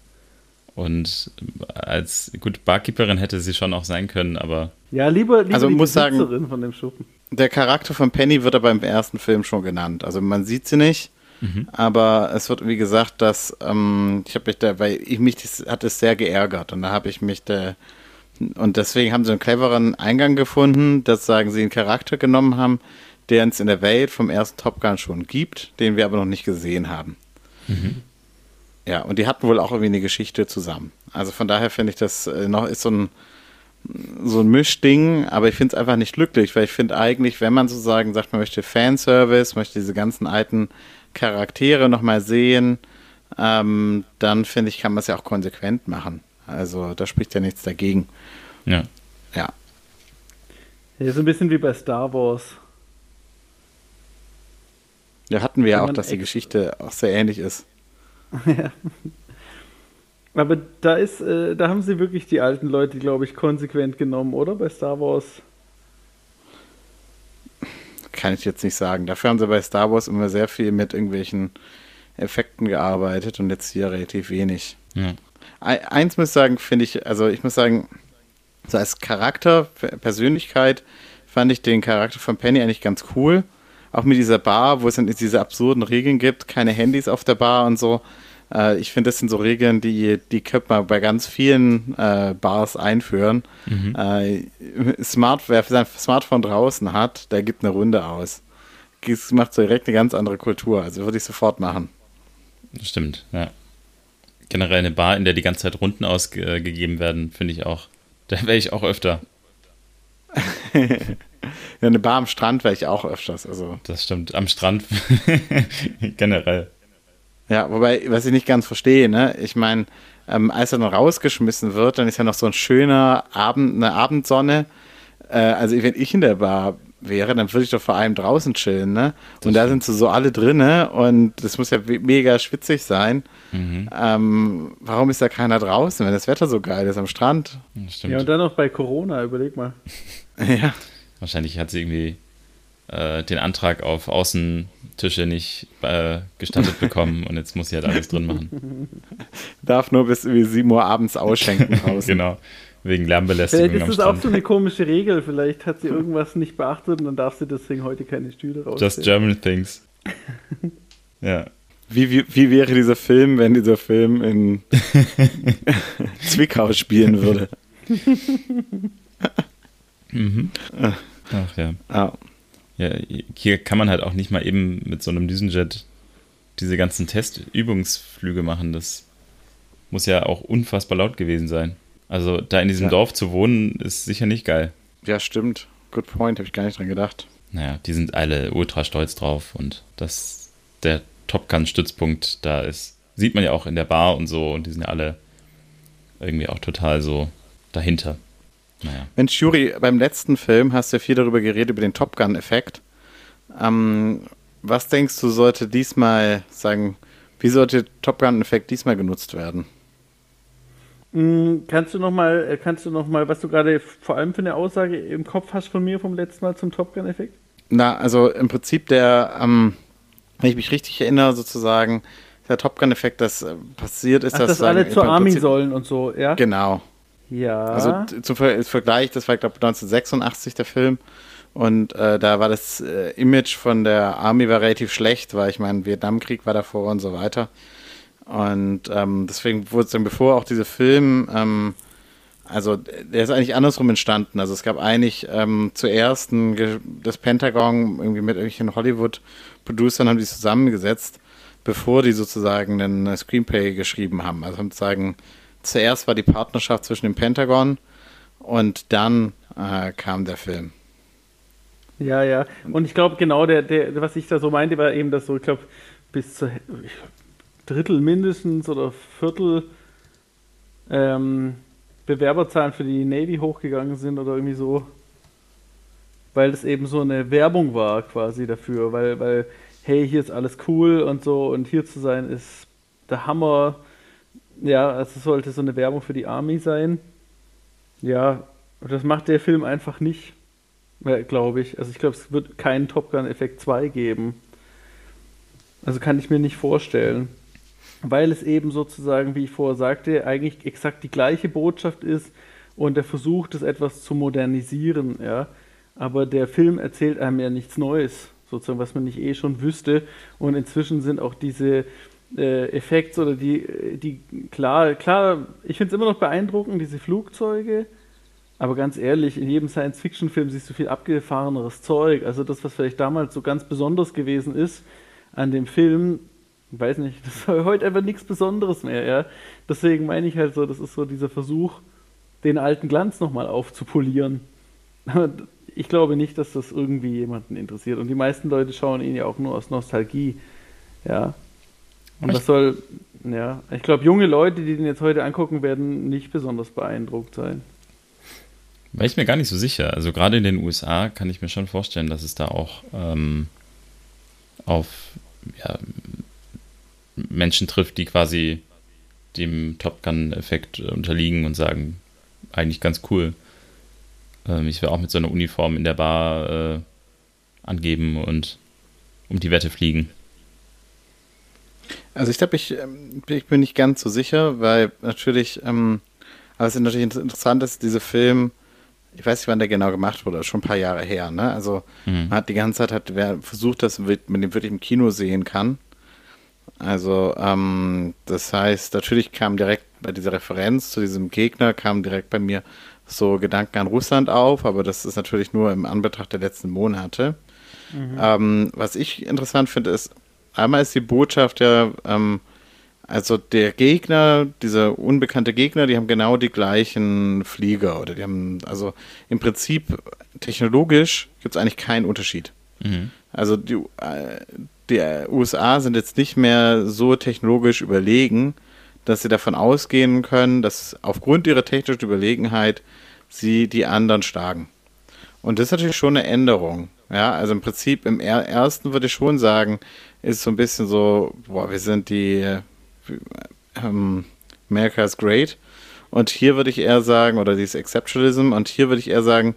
Speaker 2: und als gut Barkeeperin hätte sie schon auch sein können, aber.
Speaker 3: Ja, lieber, lieber
Speaker 1: also
Speaker 3: die
Speaker 1: muss sagen, von dem Schuppen. Der Charakter von Penny wird aber im ersten Film schon genannt. Also man sieht sie nicht, mhm. aber es wird wie gesagt, dass ähm, ich habe mich da, weil ich mich das hat es sehr geärgert und da habe ich mich da und deswegen haben sie einen cleveren Eingang gefunden, dass sagen sie einen Charakter genommen haben, der es in der Welt vom ersten Top Gun schon gibt, den wir aber noch nicht gesehen haben. Mhm. Ja, und die hatten wohl auch irgendwie eine Geschichte zusammen. Also von daher finde ich das äh, noch ist so ein so ein Mischding, aber ich finde es einfach nicht glücklich, weil ich finde eigentlich, wenn man sozusagen sagt, man möchte Fanservice, möchte diese ganzen alten Charaktere nochmal sehen, ähm, dann finde ich, kann man es ja auch konsequent machen. Also da spricht ja nichts dagegen.
Speaker 2: Ja.
Speaker 1: Ja.
Speaker 3: Ja, so ein bisschen wie bei Star Wars.
Speaker 1: Ja, hatten wir ja auch, dass die Geschichte auch sehr ähnlich ist. [LAUGHS] ja.
Speaker 3: Aber da ist, äh, da haben sie wirklich die alten Leute, glaube ich, konsequent genommen, oder? Bei Star Wars.
Speaker 1: Kann ich jetzt nicht sagen. Dafür haben sie bei Star Wars immer sehr viel mit irgendwelchen Effekten gearbeitet und jetzt hier relativ wenig. Ja. Eins muss ich sagen, finde ich, also ich muss sagen, so als Charakter, Persönlichkeit, fand ich den Charakter von Penny eigentlich ganz cool auch mit dieser Bar, wo es dann diese absurden Regeln gibt, keine Handys auf der Bar und so. Äh, ich finde, das sind so Regeln, die, die könnte man bei ganz vielen äh, Bars einführen. Mhm. Äh, Smart, wer sein Smartphone draußen hat, der gibt eine Runde aus. Das macht so direkt eine ganz andere Kultur. Also würde ich sofort machen.
Speaker 2: Stimmt, ja. Generell eine Bar, in der die ganze Zeit Runden ausgegeben werden, finde ich auch. Da wäre ich auch öfter. [LAUGHS]
Speaker 1: Ja, eine Bar am Strand wäre ich auch öfters. Also.
Speaker 2: Das stimmt, am Strand [LAUGHS] generell.
Speaker 1: Ja, wobei, was ich nicht ganz verstehe, ne? Ich meine, ähm, als er dann rausgeschmissen wird, dann ist ja noch so ein schöner Abend, eine Abendsonne. Äh, also wenn ich in der Bar wäre, dann würde ich doch vor allem draußen chillen, ne? und da sind sie so alle drinne und das muss ja mega schwitzig sein. Mhm. Ähm, warum ist da keiner draußen, wenn das Wetter so geil ist am Strand?
Speaker 3: Stimmt. Ja, und dann noch bei Corona, überleg mal. [LAUGHS]
Speaker 1: ja.
Speaker 2: Wahrscheinlich hat sie irgendwie äh, den Antrag auf Außentische nicht äh, gestattet [LAUGHS] bekommen und jetzt muss sie halt alles drin machen.
Speaker 1: Darf nur bis 7 Uhr abends ausschenken draußen. [LAUGHS]
Speaker 2: genau, wegen Lärmbelästigung.
Speaker 3: Vielleicht ist das auch so eine komische Regel. Vielleicht hat sie irgendwas nicht beachtet und dann darf sie deswegen heute keine Stühle raus.
Speaker 2: Just German things. [LAUGHS] ja.
Speaker 1: Wie, wie, wie wäre dieser Film, wenn dieser Film in Zwickau spielen würde?
Speaker 2: mhm. Ach ja. Ah. Ja, hier kann man halt auch nicht mal eben mit so einem Düsenjet diese ganzen Testübungsflüge machen. Das muss ja auch unfassbar laut gewesen sein. Also da in diesem ja. Dorf zu wohnen, ist sicher nicht geil.
Speaker 1: Ja, stimmt. Good point, habe ich gar nicht dran gedacht.
Speaker 2: Naja, die sind alle ultra stolz drauf und dass der Top Gun-Stützpunkt da ist, sieht man ja auch in der Bar und so und die sind ja alle irgendwie auch total so dahinter.
Speaker 1: Naja. Mensch, Juri, beim letzten Film hast du ja viel darüber geredet, über den Top Gun-Effekt. Ähm, was denkst du, sollte diesmal sagen, wie sollte Top Gun-Effekt diesmal genutzt werden?
Speaker 3: Mm, kannst du noch mal, äh, kannst du noch mal, was du gerade vor allem für eine Aussage im Kopf hast von mir vom letzten Mal zum Top Gun-Effekt?
Speaker 1: Na, also im Prinzip der, ähm, wenn ich mich richtig erinnere, sozusagen, der Top Gun-Effekt, das äh, passiert ist,
Speaker 3: Ach, dass, dass alle zur Army sollen und so, ja?
Speaker 1: Genau.
Speaker 3: Ja.
Speaker 1: Also zum Vergleich, das war, glaube ich, 1986 der Film. Und äh, da war das äh, Image von der Army war relativ schlecht, weil ich meine, Vietnamkrieg war davor und so weiter. Und ähm, deswegen wurde es dann, bevor auch dieser Film, ähm, also der ist eigentlich andersrum entstanden. Also es gab eigentlich ähm, zuerst ein, das Pentagon irgendwie mit irgendwelchen Hollywood-Producern haben die zusammengesetzt, bevor die sozusagen einen Screenplay geschrieben haben. Also sozusagen zuerst war die Partnerschaft zwischen dem Pentagon und dann äh, kam der Film.
Speaker 3: Ja, ja. Und ich glaube, genau, der, der, was ich da so meinte, war eben, dass so, ich glaube, bis zu Drittel mindestens oder Viertel ähm, Bewerberzahlen für die Navy hochgegangen sind oder irgendwie so. Weil das eben so eine Werbung war quasi dafür, weil, weil, hey, hier ist alles cool und so und hier zu sein ist der Hammer. Ja, also sollte so eine Werbung für die Army sein. Ja, das macht der Film einfach nicht glaube ich. Also ich glaube, es wird keinen Top Gun Effekt 2 geben. Also kann ich mir nicht vorstellen. Weil es eben sozusagen, wie ich vorher sagte, eigentlich exakt die gleiche Botschaft ist und der versucht es etwas zu modernisieren, ja. Aber der Film erzählt einem ja nichts Neues, sozusagen, was man nicht eh schon wüsste. Und inzwischen sind auch diese äh, Effekte oder die, die, klar, klar, ich finde es immer noch beeindruckend, diese Flugzeuge, aber ganz ehrlich, in jedem Science-Fiction-Film siehst du viel abgefahreneres Zeug. Also das, was vielleicht damals so ganz besonders gewesen ist an dem Film, weiß nicht, [LAUGHS] das ist heute einfach nichts Besonderes mehr, ja. Deswegen meine ich halt so, das ist so dieser Versuch, den alten Glanz nochmal aufzupolieren. [LAUGHS] Ich glaube nicht, dass das irgendwie jemanden interessiert. Und die meisten Leute schauen ihn ja auch nur aus Nostalgie. Ja. Und das soll, ja, ich glaube, junge Leute, die den jetzt heute angucken, werden nicht besonders beeindruckt sein.
Speaker 2: War ich mir gar nicht so sicher. Also gerade in den USA kann ich mir schon vorstellen, dass es da auch ähm, auf ja, Menschen trifft, die quasi dem Top Gun-Effekt unterliegen und sagen, eigentlich ganz cool. Ähm, ich will auch mit so einer Uniform in der Bar äh, angeben und um die Wette fliegen.
Speaker 1: Also ich glaube, ich, ähm, ich bin nicht ganz so sicher, weil natürlich, ähm, aber es ist natürlich interessant, dass dieser Film ich weiß nicht, wann der genau gemacht wurde, schon ein paar Jahre her. Ne? Also mhm. man hat die ganze Zeit hat, wer versucht, dass man den wirklich im Kino sehen kann. Also ähm, das heißt, natürlich kam direkt bei dieser Referenz zu diesem Gegner, kam direkt bei mir so Gedanken an Russland auf, aber das ist natürlich nur im Anbetracht der letzten Monate. Mhm. Ähm, was ich interessant finde, ist, einmal ist die Botschaft ja, ähm, also der Gegner, dieser unbekannte Gegner, die haben genau die gleichen Flieger oder die haben, also im Prinzip technologisch gibt es eigentlich keinen Unterschied. Mhm. Also die, äh, die USA sind jetzt nicht mehr so technologisch überlegen, dass sie davon ausgehen können, dass aufgrund ihrer technischen Überlegenheit sie die anderen schlagen. Und das ist natürlich schon eine Änderung. Ja, also im Prinzip im ersten würde ich schon sagen, ist so ein bisschen so, boah, wir sind die ähm, America is Great. Und hier würde ich eher sagen, oder dieses Exceptionalism, und hier würde ich eher sagen,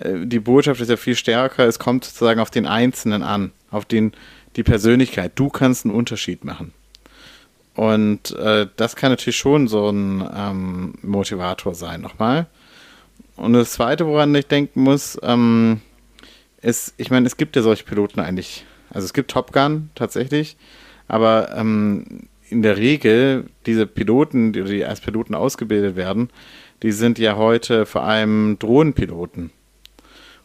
Speaker 1: äh, die Botschaft ist ja viel stärker, es kommt sozusagen auf den Einzelnen an, auf den, die Persönlichkeit. Du kannst einen Unterschied machen. Und äh, das kann natürlich schon so ein ähm, Motivator sein, nochmal. Und das Zweite, woran ich denken muss, ähm, ist, ich meine, es gibt ja solche Piloten eigentlich. Also es gibt Top Gun tatsächlich, aber ähm, in der Regel diese Piloten, die, die als Piloten ausgebildet werden, die sind ja heute vor allem Drohnenpiloten.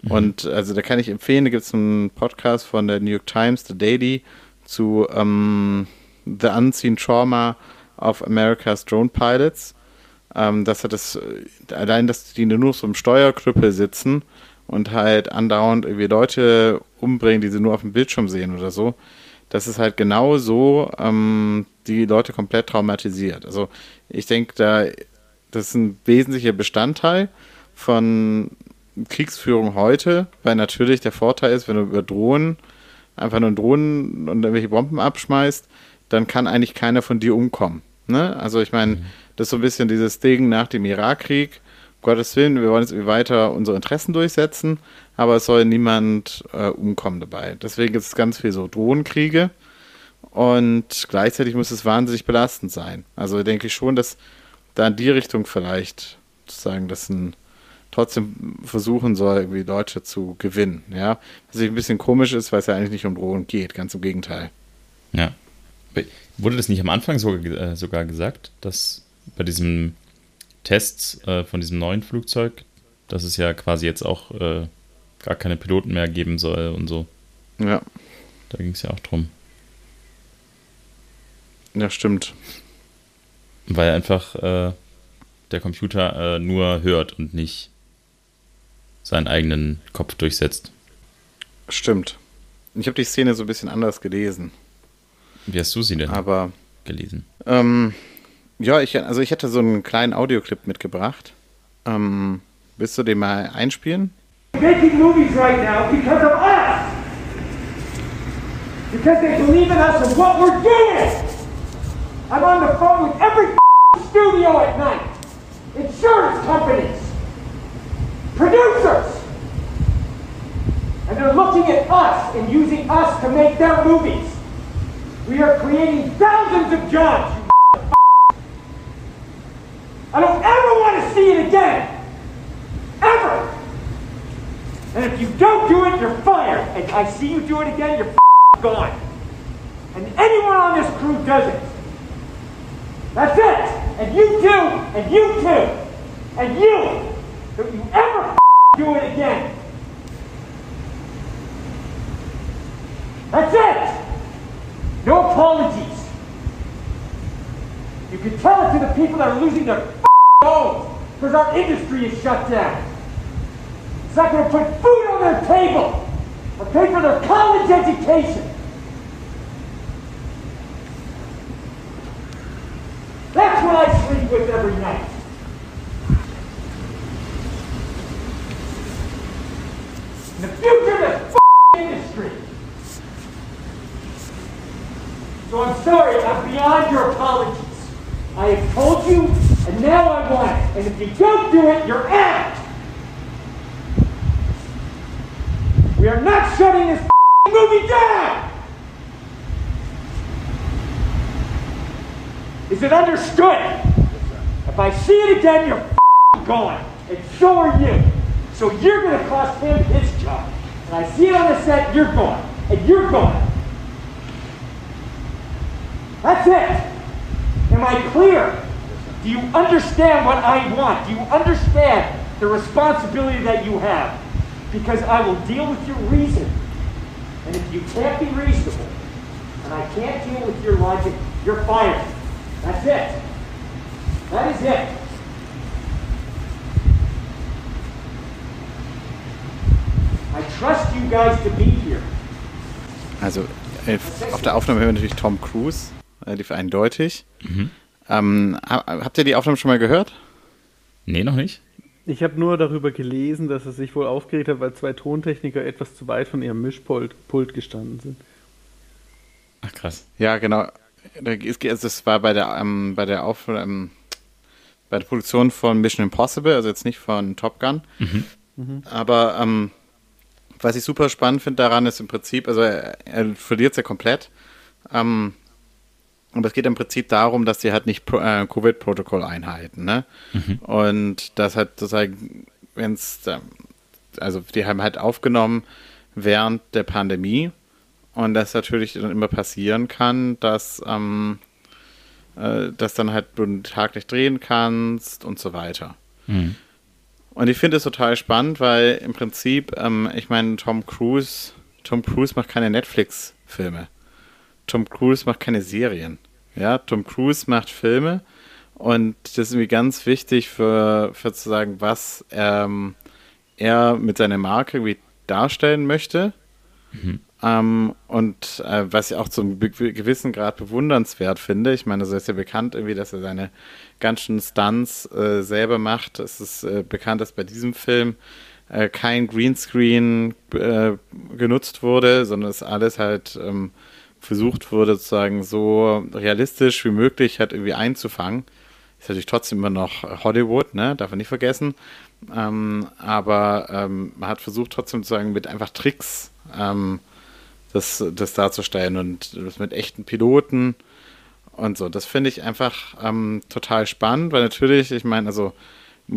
Speaker 1: Mhm. Und also da kann ich empfehlen, da gibt es einen Podcast von der New York Times, The Daily, zu ähm, The Unseen Trauma of America's Drone Pilots. Ähm, dass er das, allein, dass die nur so im Steuerkrüppel sitzen und halt andauernd irgendwie Leute umbringen, die sie nur auf dem Bildschirm sehen oder so das ist halt genau so ähm, die Leute komplett traumatisiert. Also ich denke, da das ist ein wesentlicher Bestandteil von Kriegsführung heute, weil natürlich der Vorteil ist, wenn du über Drohnen einfach nur Drohnen und irgendwelche Bomben abschmeißt, dann kann eigentlich keiner von dir umkommen. Ne? Also ich meine, mhm. Das ist so ein bisschen dieses Ding nach dem Irakkrieg. Gottes Willen, wir wollen jetzt weiter unsere Interessen durchsetzen, aber es soll niemand äh, umkommen dabei. Deswegen ist es ganz viel so Drohnenkriege und gleichzeitig muss es wahnsinnig belastend sein. Also denke ich schon, dass da in die Richtung vielleicht sozusagen das ein, trotzdem versuchen soll, irgendwie Deutsche zu gewinnen. Ja, was ein bisschen komisch ist, weil es ja eigentlich nicht um Drogen geht, ganz im Gegenteil.
Speaker 2: Ja. Wurde das nicht am Anfang sogar, äh, sogar gesagt, dass bei diesem Test äh, von diesem neuen Flugzeug, dass es ja quasi jetzt auch äh, gar keine Piloten mehr geben soll und so?
Speaker 1: Ja.
Speaker 2: Da ging es ja auch drum.
Speaker 1: Ja, stimmt.
Speaker 2: Weil einfach äh, der Computer äh, nur hört und nicht seinen eigenen Kopf durchsetzt.
Speaker 1: Stimmt. Ich habe die Szene so ein bisschen anders gelesen.
Speaker 2: Wie hast du sie denn
Speaker 1: Aber,
Speaker 2: gelesen?
Speaker 1: Ähm, ja, ich, also ich hätte so einen kleinen Audioclip mitgebracht. Ähm, willst du den mal einspielen?
Speaker 4: Making movies right now because of us. Because they believe in us and what we're doing. I'm on the phone with every [LAUGHS] studio at night. Insurance companies. Producers. And they're looking at us and using us to make their movies. We are creating thousands of jobs. I don't ever want to see it again. Ever. And if you don't do it, you're fired. And I see you do it again, you're gone. And anyone on this crew does it. That's it. And you too. And you too. And you. Don't you ever do it again. That's it. No apologies. You tell it to the people that are losing their homes because our industry is shut down. It's not going to put food on their table or pay for their college education. That's what I sleep with every night. The future of this industry. So I'm sorry, I'm beyond your apologies. I have told you, and now I want it. And if you don't do it, you're out. We are not shutting this movie down. Is it understood? If I see it again, you're gone. And so are you. So you're going to cost him his job. And I see it on the set, you're gone. And you're gone. That's it. Am I clear? Do you understand what I want? Do you understand the responsibility that you have? Because I will deal with your reason. And if you can't be reasonable, and I can't deal with your logic, you're fired. That's it. That is it. I trust you guys to be here.
Speaker 1: Also auf der Aufnahme hören wir natürlich Tom Cruise, relativ eindeutig. Mhm. Ähm, habt ihr die Aufnahme schon mal gehört?
Speaker 2: Nee, noch nicht.
Speaker 3: Ich habe nur darüber gelesen, dass er sich wohl aufgeregt hat, weil zwei Tontechniker etwas zu weit von ihrem Mischpult Pult gestanden sind.
Speaker 2: Ach krass.
Speaker 1: Ja, genau. Das war bei der, ähm, bei der Auf, ähm, bei der Produktion von Mission Impossible, also jetzt nicht von Top Gun. Mhm. Mhm. Aber ähm, was ich super spannend finde daran ist im Prinzip, also er, er verliert es ja komplett. Ähm, aber es geht im Prinzip darum, dass sie halt nicht äh, Covid-Protokoll einhalten, ne? Mhm. Und das hat sozusagen, wenn es, also die haben halt aufgenommen während der Pandemie und das natürlich dann immer passieren kann, dass, ähm, äh, dass dann halt du einen Tag nicht drehen kannst und so weiter. Mhm. Und ich finde es total spannend, weil im Prinzip, ähm, ich meine, Tom Cruise, Tom Cruise macht keine Netflix-Filme. Tom Cruise macht keine Serien. Ja, Tom Cruise macht Filme und das ist irgendwie ganz wichtig für, für zu sagen, was ähm, er mit seiner Marke irgendwie darstellen möchte. Mhm. Ähm, und äh, was ich auch zum gewissen Grad bewundernswert finde, ich meine, so ist ja bekannt irgendwie, dass er seine ganzen Stunts äh, selber macht. Es ist äh, bekannt, dass bei diesem Film äh, kein Greenscreen äh, genutzt wurde, sondern es alles halt ähm, versucht wurde, sozusagen so realistisch wie möglich halt irgendwie einzufangen. Ist natürlich trotzdem immer noch Hollywood, ne? Darf man nicht vergessen. Ähm, aber ähm, man hat versucht trotzdem sozusagen mit einfach Tricks ähm, das, das darzustellen und das mit echten Piloten und so. Das finde ich einfach ähm, total spannend, weil natürlich, ich meine, also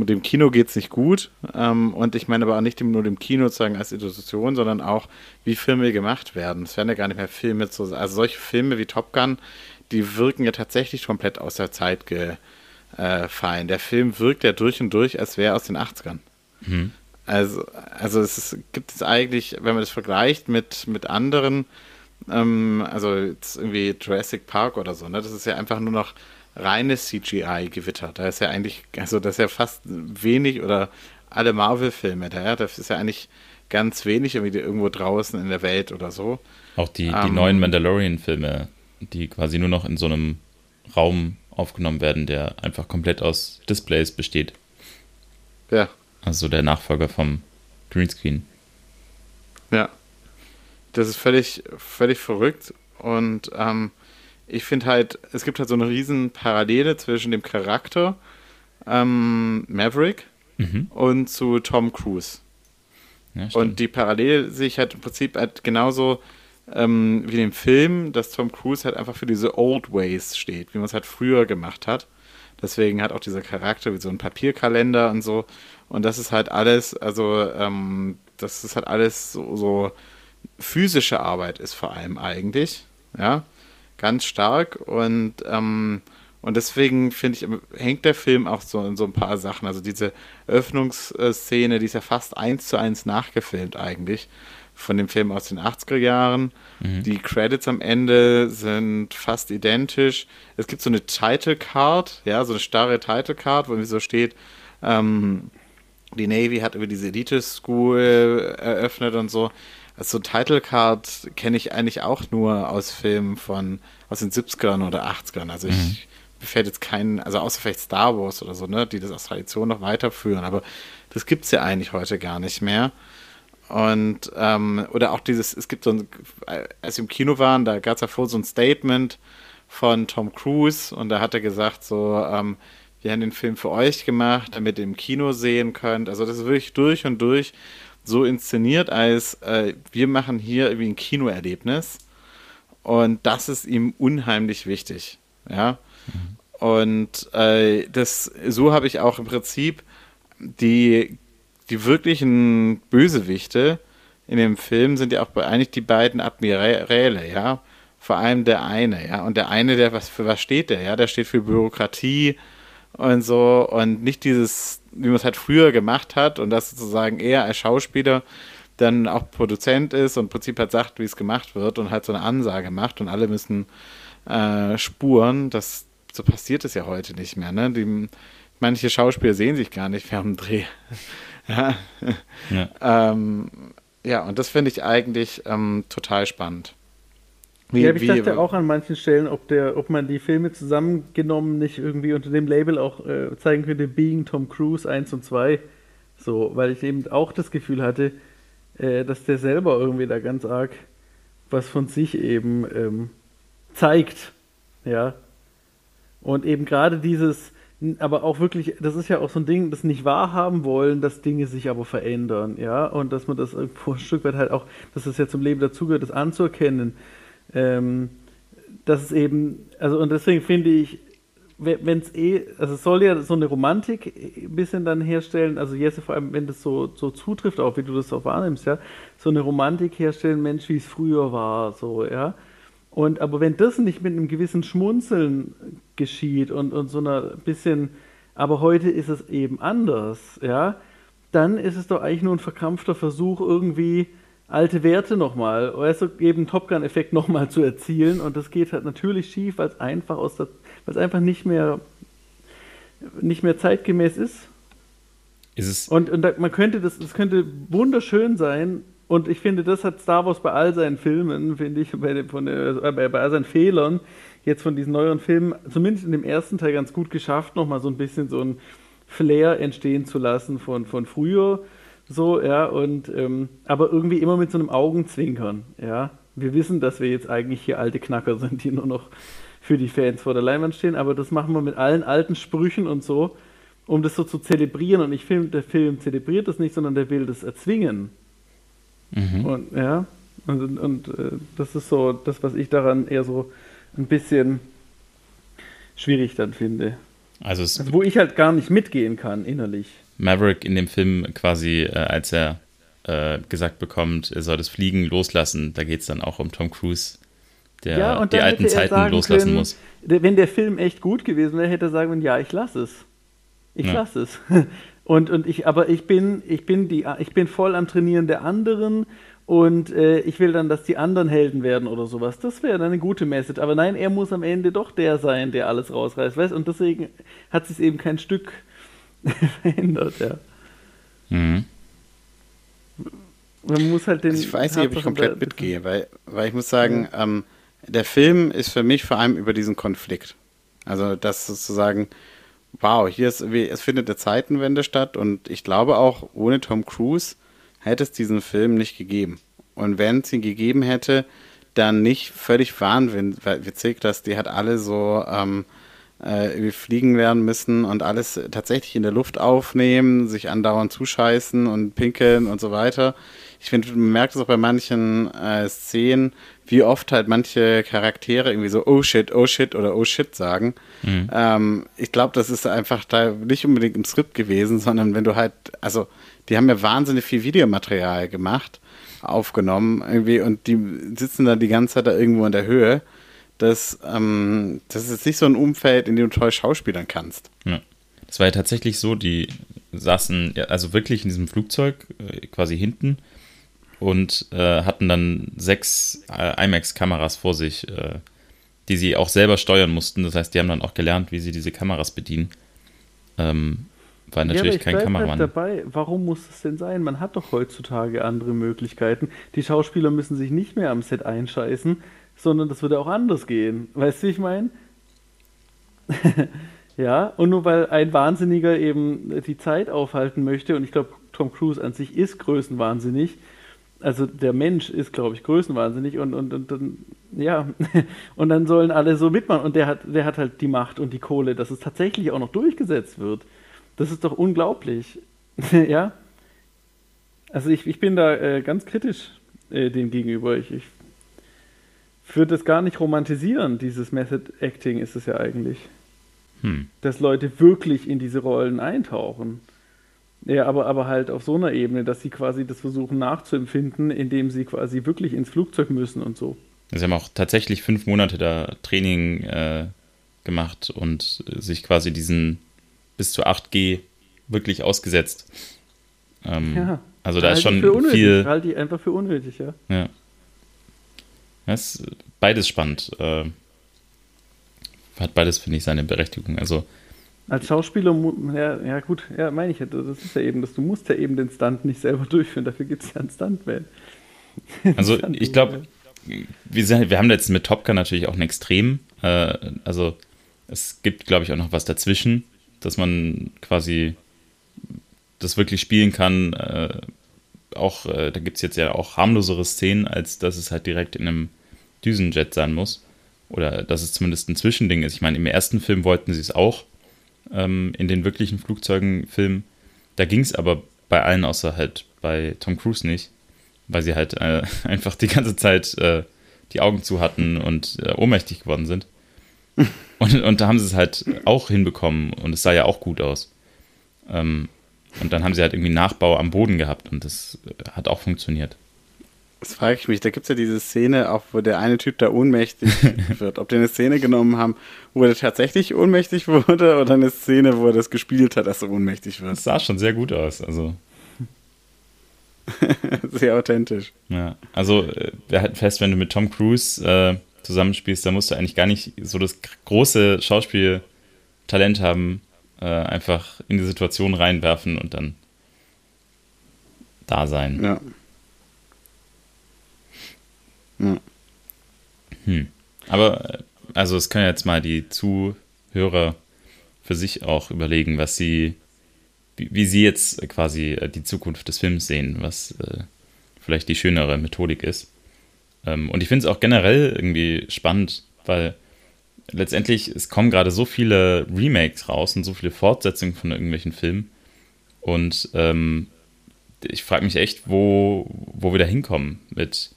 Speaker 1: dem Kino geht es nicht gut. Ähm, und ich meine aber auch nicht nur dem Kino sozusagen als Institution, sondern auch, wie Filme gemacht werden. Es werden ja gar nicht mehr Filme zu, also solche Filme wie Top Gun, die wirken ja tatsächlich komplett aus der Zeit gefallen. Der Film wirkt ja durch und durch, als wäre er aus den 80ern. Mhm. Also, also es ist, gibt es eigentlich, wenn man das vergleicht mit, mit anderen, ähm, also jetzt irgendwie Jurassic Park oder so, ne, das ist ja einfach nur noch reines CGI-Gewitter. Da ist ja eigentlich, also das ist ja fast wenig oder alle Marvel-Filme da, ja, das ist ja eigentlich ganz wenig irgendwie irgendwo draußen in der Welt oder so.
Speaker 2: Auch die, die ähm, neuen Mandalorian-Filme, die quasi nur noch in so einem Raum aufgenommen werden, der einfach komplett aus Displays besteht.
Speaker 1: Ja.
Speaker 2: Also der Nachfolger vom Greenscreen.
Speaker 1: Ja. Das ist völlig, völlig verrückt und ähm, ich finde halt, es gibt halt so eine riesen Parallele zwischen dem Charakter ähm, Maverick mhm. und zu Tom Cruise. Ja, und die Parallele sehe ich halt im Prinzip halt genauso ähm, wie dem Film, dass Tom Cruise halt einfach für diese Old Ways steht, wie man es halt früher gemacht hat. Deswegen hat auch dieser Charakter wie so ein Papierkalender und so. Und das ist halt alles, also ähm, das ist halt alles so, so physische Arbeit ist vor allem eigentlich. Ja ganz stark und, ähm, und deswegen finde ich, hängt der Film auch so in so ein paar Sachen. Also diese Öffnungsszene, die ist ja fast eins zu eins nachgefilmt eigentlich von dem Film aus den 80er Jahren. Mhm. Die Credits am Ende sind fast identisch. Es gibt so eine Title Card, ja, so eine starre Title Card, wo so steht, ähm, die Navy hat über diese Elite School eröffnet und so. Also Title Card kenne ich eigentlich auch nur aus Filmen von aus den 70ern oder 80ern. Also ich mhm. mir fällt jetzt keinen, also außer vielleicht Star Wars oder so, ne, die das aus Tradition noch weiterführen, aber das gibt es ja eigentlich heute gar nicht mehr. Und ähm, oder auch dieses, es gibt so ein, als wir im Kino waren, da gab es ja vor so ein Statement von Tom Cruise und da hat er gesagt, so, ähm, wir haben den Film für euch gemacht, damit ihr im Kino sehen könnt. Also das ist wirklich durch und durch so inszeniert, als äh, wir machen hier irgendwie ein Kinoerlebnis. Und das ist ihm unheimlich wichtig. Ja. Mhm. Und äh, das, so habe ich auch im Prinzip die, die wirklichen Bösewichte in dem Film sind ja auch eigentlich die beiden Admiräle, ja. Vor allem der eine, ja. Und der eine, der was für was steht der, ja? Der steht für Bürokratie und so und nicht dieses wie man es halt früher gemacht hat und dass sozusagen er als Schauspieler dann auch Produzent ist und im Prinzip halt sagt, wie es gemacht wird und halt so eine Ansage macht und alle müssen äh, spuren. Das, so passiert es ja heute nicht mehr. Ne? Die, manche Schauspieler sehen sich gar nicht während dem Dreh. [LAUGHS] ja. Ja. ähm, ja, und das finde ich eigentlich ähm, total spannend.
Speaker 3: Wie, ja, ich dachte auch an manchen Stellen, ob, der, ob man die Filme zusammengenommen nicht irgendwie unter dem Label auch äh, zeigen könnte, Being Tom Cruise 1 und 2. So, weil ich eben auch das Gefühl hatte, äh, dass der selber irgendwie da ganz arg was von sich eben ähm, zeigt. Ja. Und eben gerade dieses, aber auch wirklich, das ist ja auch so ein Ding, das nicht wahrhaben wollen, dass Dinge sich aber verändern, ja, und dass man das irgendwo [LAUGHS] ein Stück weit halt auch, dass das ja zum Leben dazugehört, das anzuerkennen ähm, das ist eben, also und deswegen finde ich, wenn es eh, also es soll ja so eine Romantik ein bisschen dann herstellen, also Jesse, vor allem wenn das so, so zutrifft, auch wie du das auch wahrnimmst, ja, so eine Romantik herstellen, Mensch, wie es früher war, so, ja. Und aber wenn das nicht mit einem gewissen Schmunzeln geschieht und, und so einer bisschen, aber heute ist es eben anders, ja, dann ist es doch eigentlich nur ein verkrampfter Versuch, irgendwie alte Werte nochmal, weißt du, eben Top Gun-Effekt nochmal zu erzielen. Und das geht halt natürlich schief, weil es einfach aus der, weil es einfach nicht mehr nicht mehr zeitgemäß ist.
Speaker 2: Ist es.
Speaker 3: Und, und da, man könnte das, das könnte wunderschön sein. Und ich finde, das hat Star Wars bei all seinen Filmen, finde ich, bei, von äh, bei, bei all seinen Fehlern, jetzt von diesen neueren Filmen, zumindest in dem ersten Teil ganz gut geschafft, nochmal so ein bisschen so ein Flair entstehen zu lassen von, von früher so, ja, und ähm, aber irgendwie immer mit so einem Augenzwinkern, ja. Wir wissen, dass wir jetzt eigentlich hier alte Knacker [LAUGHS] sind, die nur noch für die Fans vor der Leinwand stehen, aber das machen wir mit allen alten Sprüchen und so, um das so zu zelebrieren. Und ich finde, der Film zelebriert das nicht, sondern der will das erzwingen. Mhm. Und ja, und, und äh, das ist so das, was ich daran eher so ein bisschen schwierig dann finde. Also, also, wo ich halt gar nicht mitgehen kann innerlich.
Speaker 2: Maverick in dem Film quasi, äh, als er äh, gesagt bekommt, er soll das Fliegen loslassen, da geht es dann auch um Tom Cruise, der ja, die alten Zeiten loslassen können, muss.
Speaker 3: Wenn der Film echt gut gewesen wäre, hätte er sagen können, ja, ich lasse es. Ich ja. lasse es. [LAUGHS] Und, und ich, aber ich bin, ich bin die, ich bin voll am Trainieren der anderen und äh, ich will dann, dass die anderen Helden werden oder sowas. Das wäre dann eine gute Message. Aber nein, er muss am Ende doch der sein, der alles rausreißt, weißt? Und deswegen hat sich eben kein Stück [LAUGHS] verändert, ja. Mhm.
Speaker 1: Man muss halt den. Also ich weiß nicht, ob ich komplett mitgehe, weil, weil ich muss sagen, ja. ähm, der Film ist für mich vor allem über diesen Konflikt. Also, das sozusagen, wow, hier ist, es findet eine Zeitenwende statt und ich glaube auch, ohne Tom Cruise hätte es diesen Film nicht gegeben. Und wenn es ihn gegeben hätte, dann nicht völlig wahnwitzig, dass die hat alle so ähm, äh, fliegen werden müssen und alles tatsächlich in der Luft aufnehmen, sich andauernd zuscheißen und pinkeln und so weiter. Ich finde, man merkt es auch bei manchen äh, Szenen, wie oft halt manche Charaktere irgendwie so oh shit, oh shit oder oh shit sagen. Mhm. Ähm, ich glaube, das ist einfach da nicht unbedingt im Skript gewesen, sondern wenn du halt, also die haben ja wahnsinnig viel Videomaterial gemacht, aufgenommen irgendwie und die sitzen da die ganze Zeit da irgendwo in der Höhe. Das, ähm, das ist nicht so ein Umfeld, in dem du toll schauspielern kannst.
Speaker 2: Ja. Das war ja tatsächlich so, die saßen also wirklich in diesem Flugzeug äh, quasi hinten und äh, hatten dann sechs äh, IMAX-Kameras vor sich, äh, die sie auch selber steuern mussten. Das heißt, die haben dann auch gelernt, wie sie diese Kameras bedienen. Ähm, war natürlich ja, kein Kameramann.
Speaker 3: Halt dabei. Warum muss es denn sein? Man hat doch heutzutage andere Möglichkeiten. Die Schauspieler müssen sich nicht mehr am Set einscheißen, sondern das würde auch anders gehen. Weißt du, wie ich meine? [LAUGHS] ja, und nur weil ein Wahnsinniger eben die Zeit aufhalten möchte, und ich glaube, Tom Cruise an sich ist größenwahnsinnig, also der Mensch ist, glaube ich, größenwahnsinnig und, und, und, und ja, [LAUGHS] und dann sollen alle so mitmachen und der hat, der hat halt die Macht und die Kohle, dass es tatsächlich auch noch durchgesetzt wird. Das ist doch unglaublich. [LAUGHS] ja? Also ich, ich bin da äh, ganz kritisch äh, dem gegenüber. Ich, ich würde das gar nicht romantisieren, dieses Method Acting ist es ja eigentlich. Hm. Dass Leute wirklich in diese Rollen eintauchen. Ja, aber, aber halt auf so einer Ebene, dass sie quasi das versuchen nachzuempfinden, indem sie quasi wirklich ins Flugzeug müssen und so.
Speaker 2: Sie haben auch tatsächlich fünf Monate da Training äh, gemacht und sich quasi diesen bis zu 8G wirklich ausgesetzt. Ähm, ja, also da ist schon viel.
Speaker 3: Halte ich einfach für unnötig, ja.
Speaker 2: Ja. Das ist beides spannend. Äh, hat beides, finde ich, seine Berechtigung. Also.
Speaker 3: Als Schauspieler, ja, ja gut, ja, meine ich ja, das ist ja eben, dass du musst ja eben den Stunt nicht selber [LAUGHS] durchführen, dafür gibt es ja einen Stuntman. [LAUGHS]
Speaker 2: Also ich glaube, wir, wir haben jetzt mit Top Gun natürlich auch ein Extrem. Äh, also es gibt, glaube ich, auch noch was dazwischen dass man quasi das wirklich spielen kann. Äh, auch, äh, da gibt es jetzt ja auch harmlosere Szenen, als dass es halt direkt in einem Düsenjet sein muss. Oder dass es zumindest ein Zwischending ist. Ich meine, im ersten Film wollten sie es auch, ähm, in den wirklichen Flugzeugen-Filmen. Da ging es aber bei allen außer halt bei Tom Cruise nicht, weil sie halt äh, [LAUGHS] einfach die ganze Zeit äh, die Augen zu hatten und äh, ohnmächtig geworden sind. [LAUGHS] Und, und da haben sie es halt auch hinbekommen und es sah ja auch gut aus. Ähm, und dann haben sie halt irgendwie Nachbau am Boden gehabt und das äh, hat auch funktioniert.
Speaker 1: Das frage ich mich. Da gibt es ja diese Szene, auch wo der eine Typ da ohnmächtig [LAUGHS] wird. Ob die eine Szene genommen haben, wo er tatsächlich ohnmächtig wurde oder eine Szene, wo er das gespielt hat, dass er ohnmächtig wird.
Speaker 2: Das sah schon sehr gut aus. Also. [LAUGHS]
Speaker 1: sehr authentisch.
Speaker 2: Ja, also äh, wir halten fest, wenn du mit Tom Cruise äh, zusammenspielst, da musst du eigentlich gar nicht so das große Schauspieltalent haben, äh, einfach in die Situation reinwerfen und dann da sein.
Speaker 1: Ja.
Speaker 2: Ja. Hm. Aber, äh, also es können jetzt mal die Zuhörer für sich auch überlegen, was sie, wie, wie sie jetzt quasi äh, die Zukunft des Films sehen, was äh, vielleicht die schönere Methodik ist. Ähm, und ich finde es auch generell irgendwie spannend, weil letztendlich, es kommen gerade so viele Remakes raus und so viele Fortsetzungen von irgendwelchen Filmen. Und ähm, ich frage mich echt, wo, wo wir da hinkommen mit,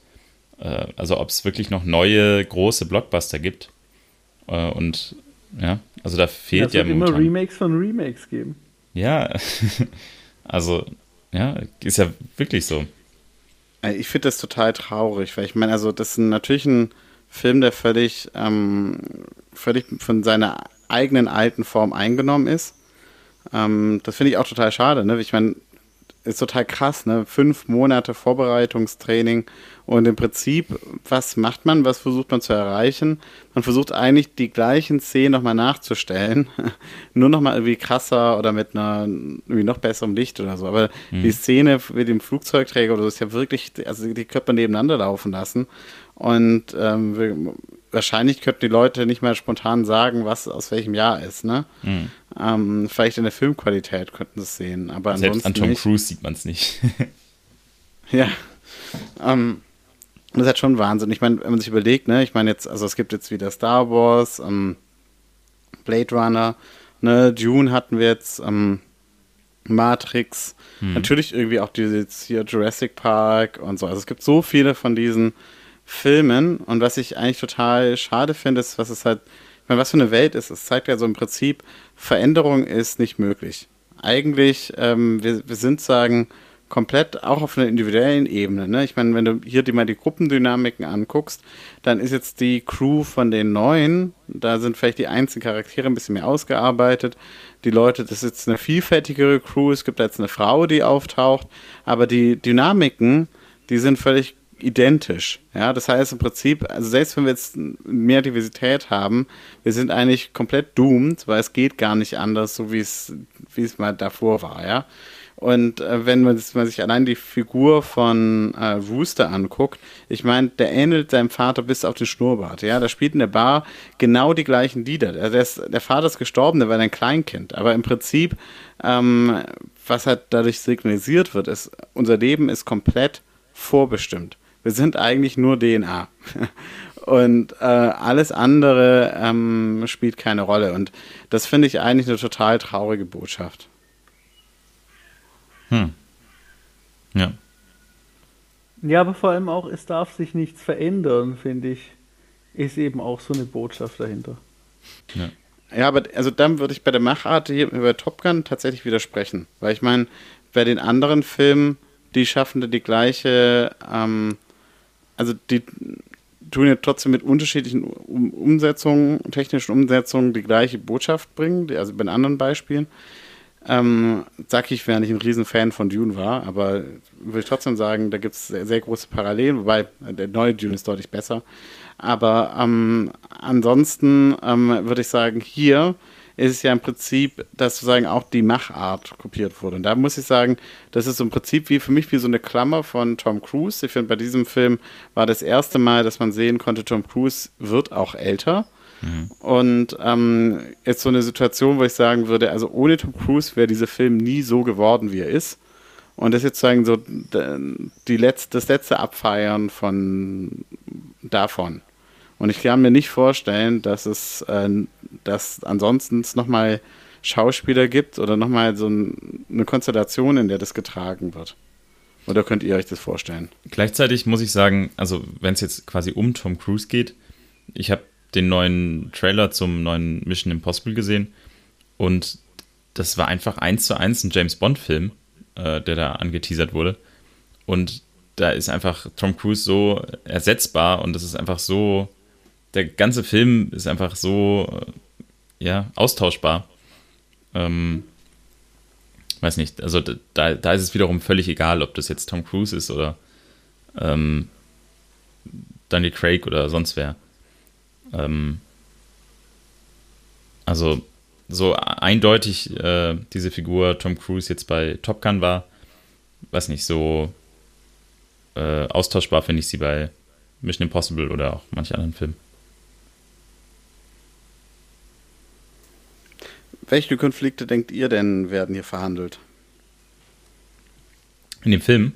Speaker 2: äh, also ob es wirklich noch neue große Blockbuster gibt. Äh, und Ja, also da fehlt ja,
Speaker 3: ja momentan. immer Remakes von Remakes geben.
Speaker 2: Ja, [LAUGHS] also, ja, ist ja wirklich so.
Speaker 1: Ich finde das total traurig, weil ich meine, also das ist natürlich ein Film, der völlig, ähm, völlig von seiner eigenen alten Form eingenommen ist. Ähm, das finde ich auch total schade. Ne? Ich meine, ist total krass, ne? Fünf Monate Vorbereitungstraining und im Prinzip, was macht man, was versucht man zu erreichen? Man versucht eigentlich die gleichen Szenen nochmal nachzustellen, [LAUGHS] nur nochmal irgendwie krasser oder mit einer irgendwie noch besserem Licht oder so. Aber mhm. die Szene mit dem Flugzeugträger oder so ist ja wirklich, also die könnte man nebeneinander laufen lassen und ähm, wahrscheinlich könnten die Leute nicht mehr spontan sagen, was aus welchem Jahr ist, ne? Mhm. Ähm, vielleicht in der Filmqualität könnten sie es sehen, aber
Speaker 2: Selbst an Tom nicht. Cruise sieht man es nicht. [LAUGHS]
Speaker 1: ja. Ähm, das ist halt schon Wahnsinn. Ich meine, wenn man sich überlegt, ne, ich meine jetzt, also es gibt jetzt wieder Star Wars, ähm, Blade Runner, ne, Dune hatten wir jetzt, ähm, Matrix, hm. natürlich irgendwie auch dieses hier Jurassic Park und so. Also es gibt so viele von diesen Filmen und was ich eigentlich total schade finde, ist, was es halt, ich meine, was für eine Welt ist. Es zeigt ja so im Prinzip, Veränderung ist nicht möglich. Eigentlich, ähm, wir, wir sind sagen, komplett auch auf einer individuellen Ebene. Ne? Ich meine, wenn du hier dir mal die Gruppendynamiken anguckst, dann ist jetzt die Crew von den Neuen, da sind vielleicht die einzelnen Charaktere ein bisschen mehr ausgearbeitet. Die Leute, das ist jetzt eine vielfältigere Crew, es gibt jetzt eine Frau, die auftaucht, aber die Dynamiken, die sind völlig identisch. Ja, das heißt im Prinzip, also selbst wenn wir jetzt mehr Diversität haben, wir sind eigentlich komplett doomed, weil es geht gar nicht anders, so wie es, wie es mal davor war, ja. Und äh, wenn man, man, sich allein die Figur von äh, Rooster anguckt, ich meine, der ähnelt seinem Vater bis auf den Schnurrbart. Ja, da spielt in der Bar genau die gleichen Lieder. Also der, ist, der Vater ist gestorben, der war ein Kleinkind. Aber im Prinzip, ähm, was halt dadurch signalisiert wird, ist, unser Leben ist komplett vorbestimmt. Wir sind eigentlich nur DNA. [LAUGHS] Und äh, alles andere ähm, spielt keine Rolle. Und das finde ich eigentlich eine total traurige Botschaft.
Speaker 2: Hm. Ja.
Speaker 3: Ja, aber vor allem auch, es darf sich nichts verändern, finde ich, ist eben auch so eine Botschaft dahinter.
Speaker 1: Ja. Ja, aber also dann würde ich bei der Machart hier über Top Gun tatsächlich widersprechen. Weil ich meine, bei den anderen Filmen, die schaffen da die gleiche, ähm, also die tun ja trotzdem mit unterschiedlichen Umsetzungen, technischen Umsetzungen die gleiche Botschaft bringen, also bei den anderen Beispielen. Ähm, sag ich, wer nicht ein Riesenfan von Dune war, aber würde ich trotzdem sagen, da gibt es sehr, sehr, große Parallelen, wobei der neue Dune ist deutlich besser. Aber ähm, ansonsten ähm, würde ich sagen, hier ist es ja im Prinzip, dass sozusagen auch die Machart kopiert wurde. Und da muss ich sagen, das ist im Prinzip wie für mich wie so eine Klammer von Tom Cruise. Ich finde, bei diesem Film war das erste Mal, dass man sehen konnte, Tom Cruise wird auch älter. Mhm. Und ähm, jetzt so eine Situation, wo ich sagen würde, also ohne Tom Cruise wäre dieser Film nie so geworden, wie er ist. Und das ist jetzt sagen so die letzte, das letzte Abfeiern von davon. Und ich kann mir nicht vorstellen, dass es, äh, dass ansonsten nochmal Schauspieler gibt oder nochmal so ein, eine Konstellation, in der das getragen wird. Oder könnt ihr euch das vorstellen?
Speaker 2: Gleichzeitig muss ich sagen, also wenn es jetzt quasi um Tom Cruise geht, ich habe den neuen Trailer zum neuen Mission Impossible gesehen und das war einfach eins zu eins ein James Bond-Film, äh, der da angeteasert wurde. Und da ist einfach Tom Cruise so ersetzbar und das ist einfach so, der ganze Film ist einfach so, äh, ja, austauschbar. Ähm, weiß nicht, also da, da ist es wiederum völlig egal, ob das jetzt Tom Cruise ist oder ähm, Daniel Craig oder sonst wer. Ähm, also so eindeutig äh, diese Figur Tom Cruise jetzt bei Top Gun war, weiß nicht, so äh, austauschbar finde ich sie bei Mission Impossible oder auch manchen anderen Filmen.
Speaker 1: Welche Konflikte denkt ihr denn werden hier verhandelt?
Speaker 2: In dem Film?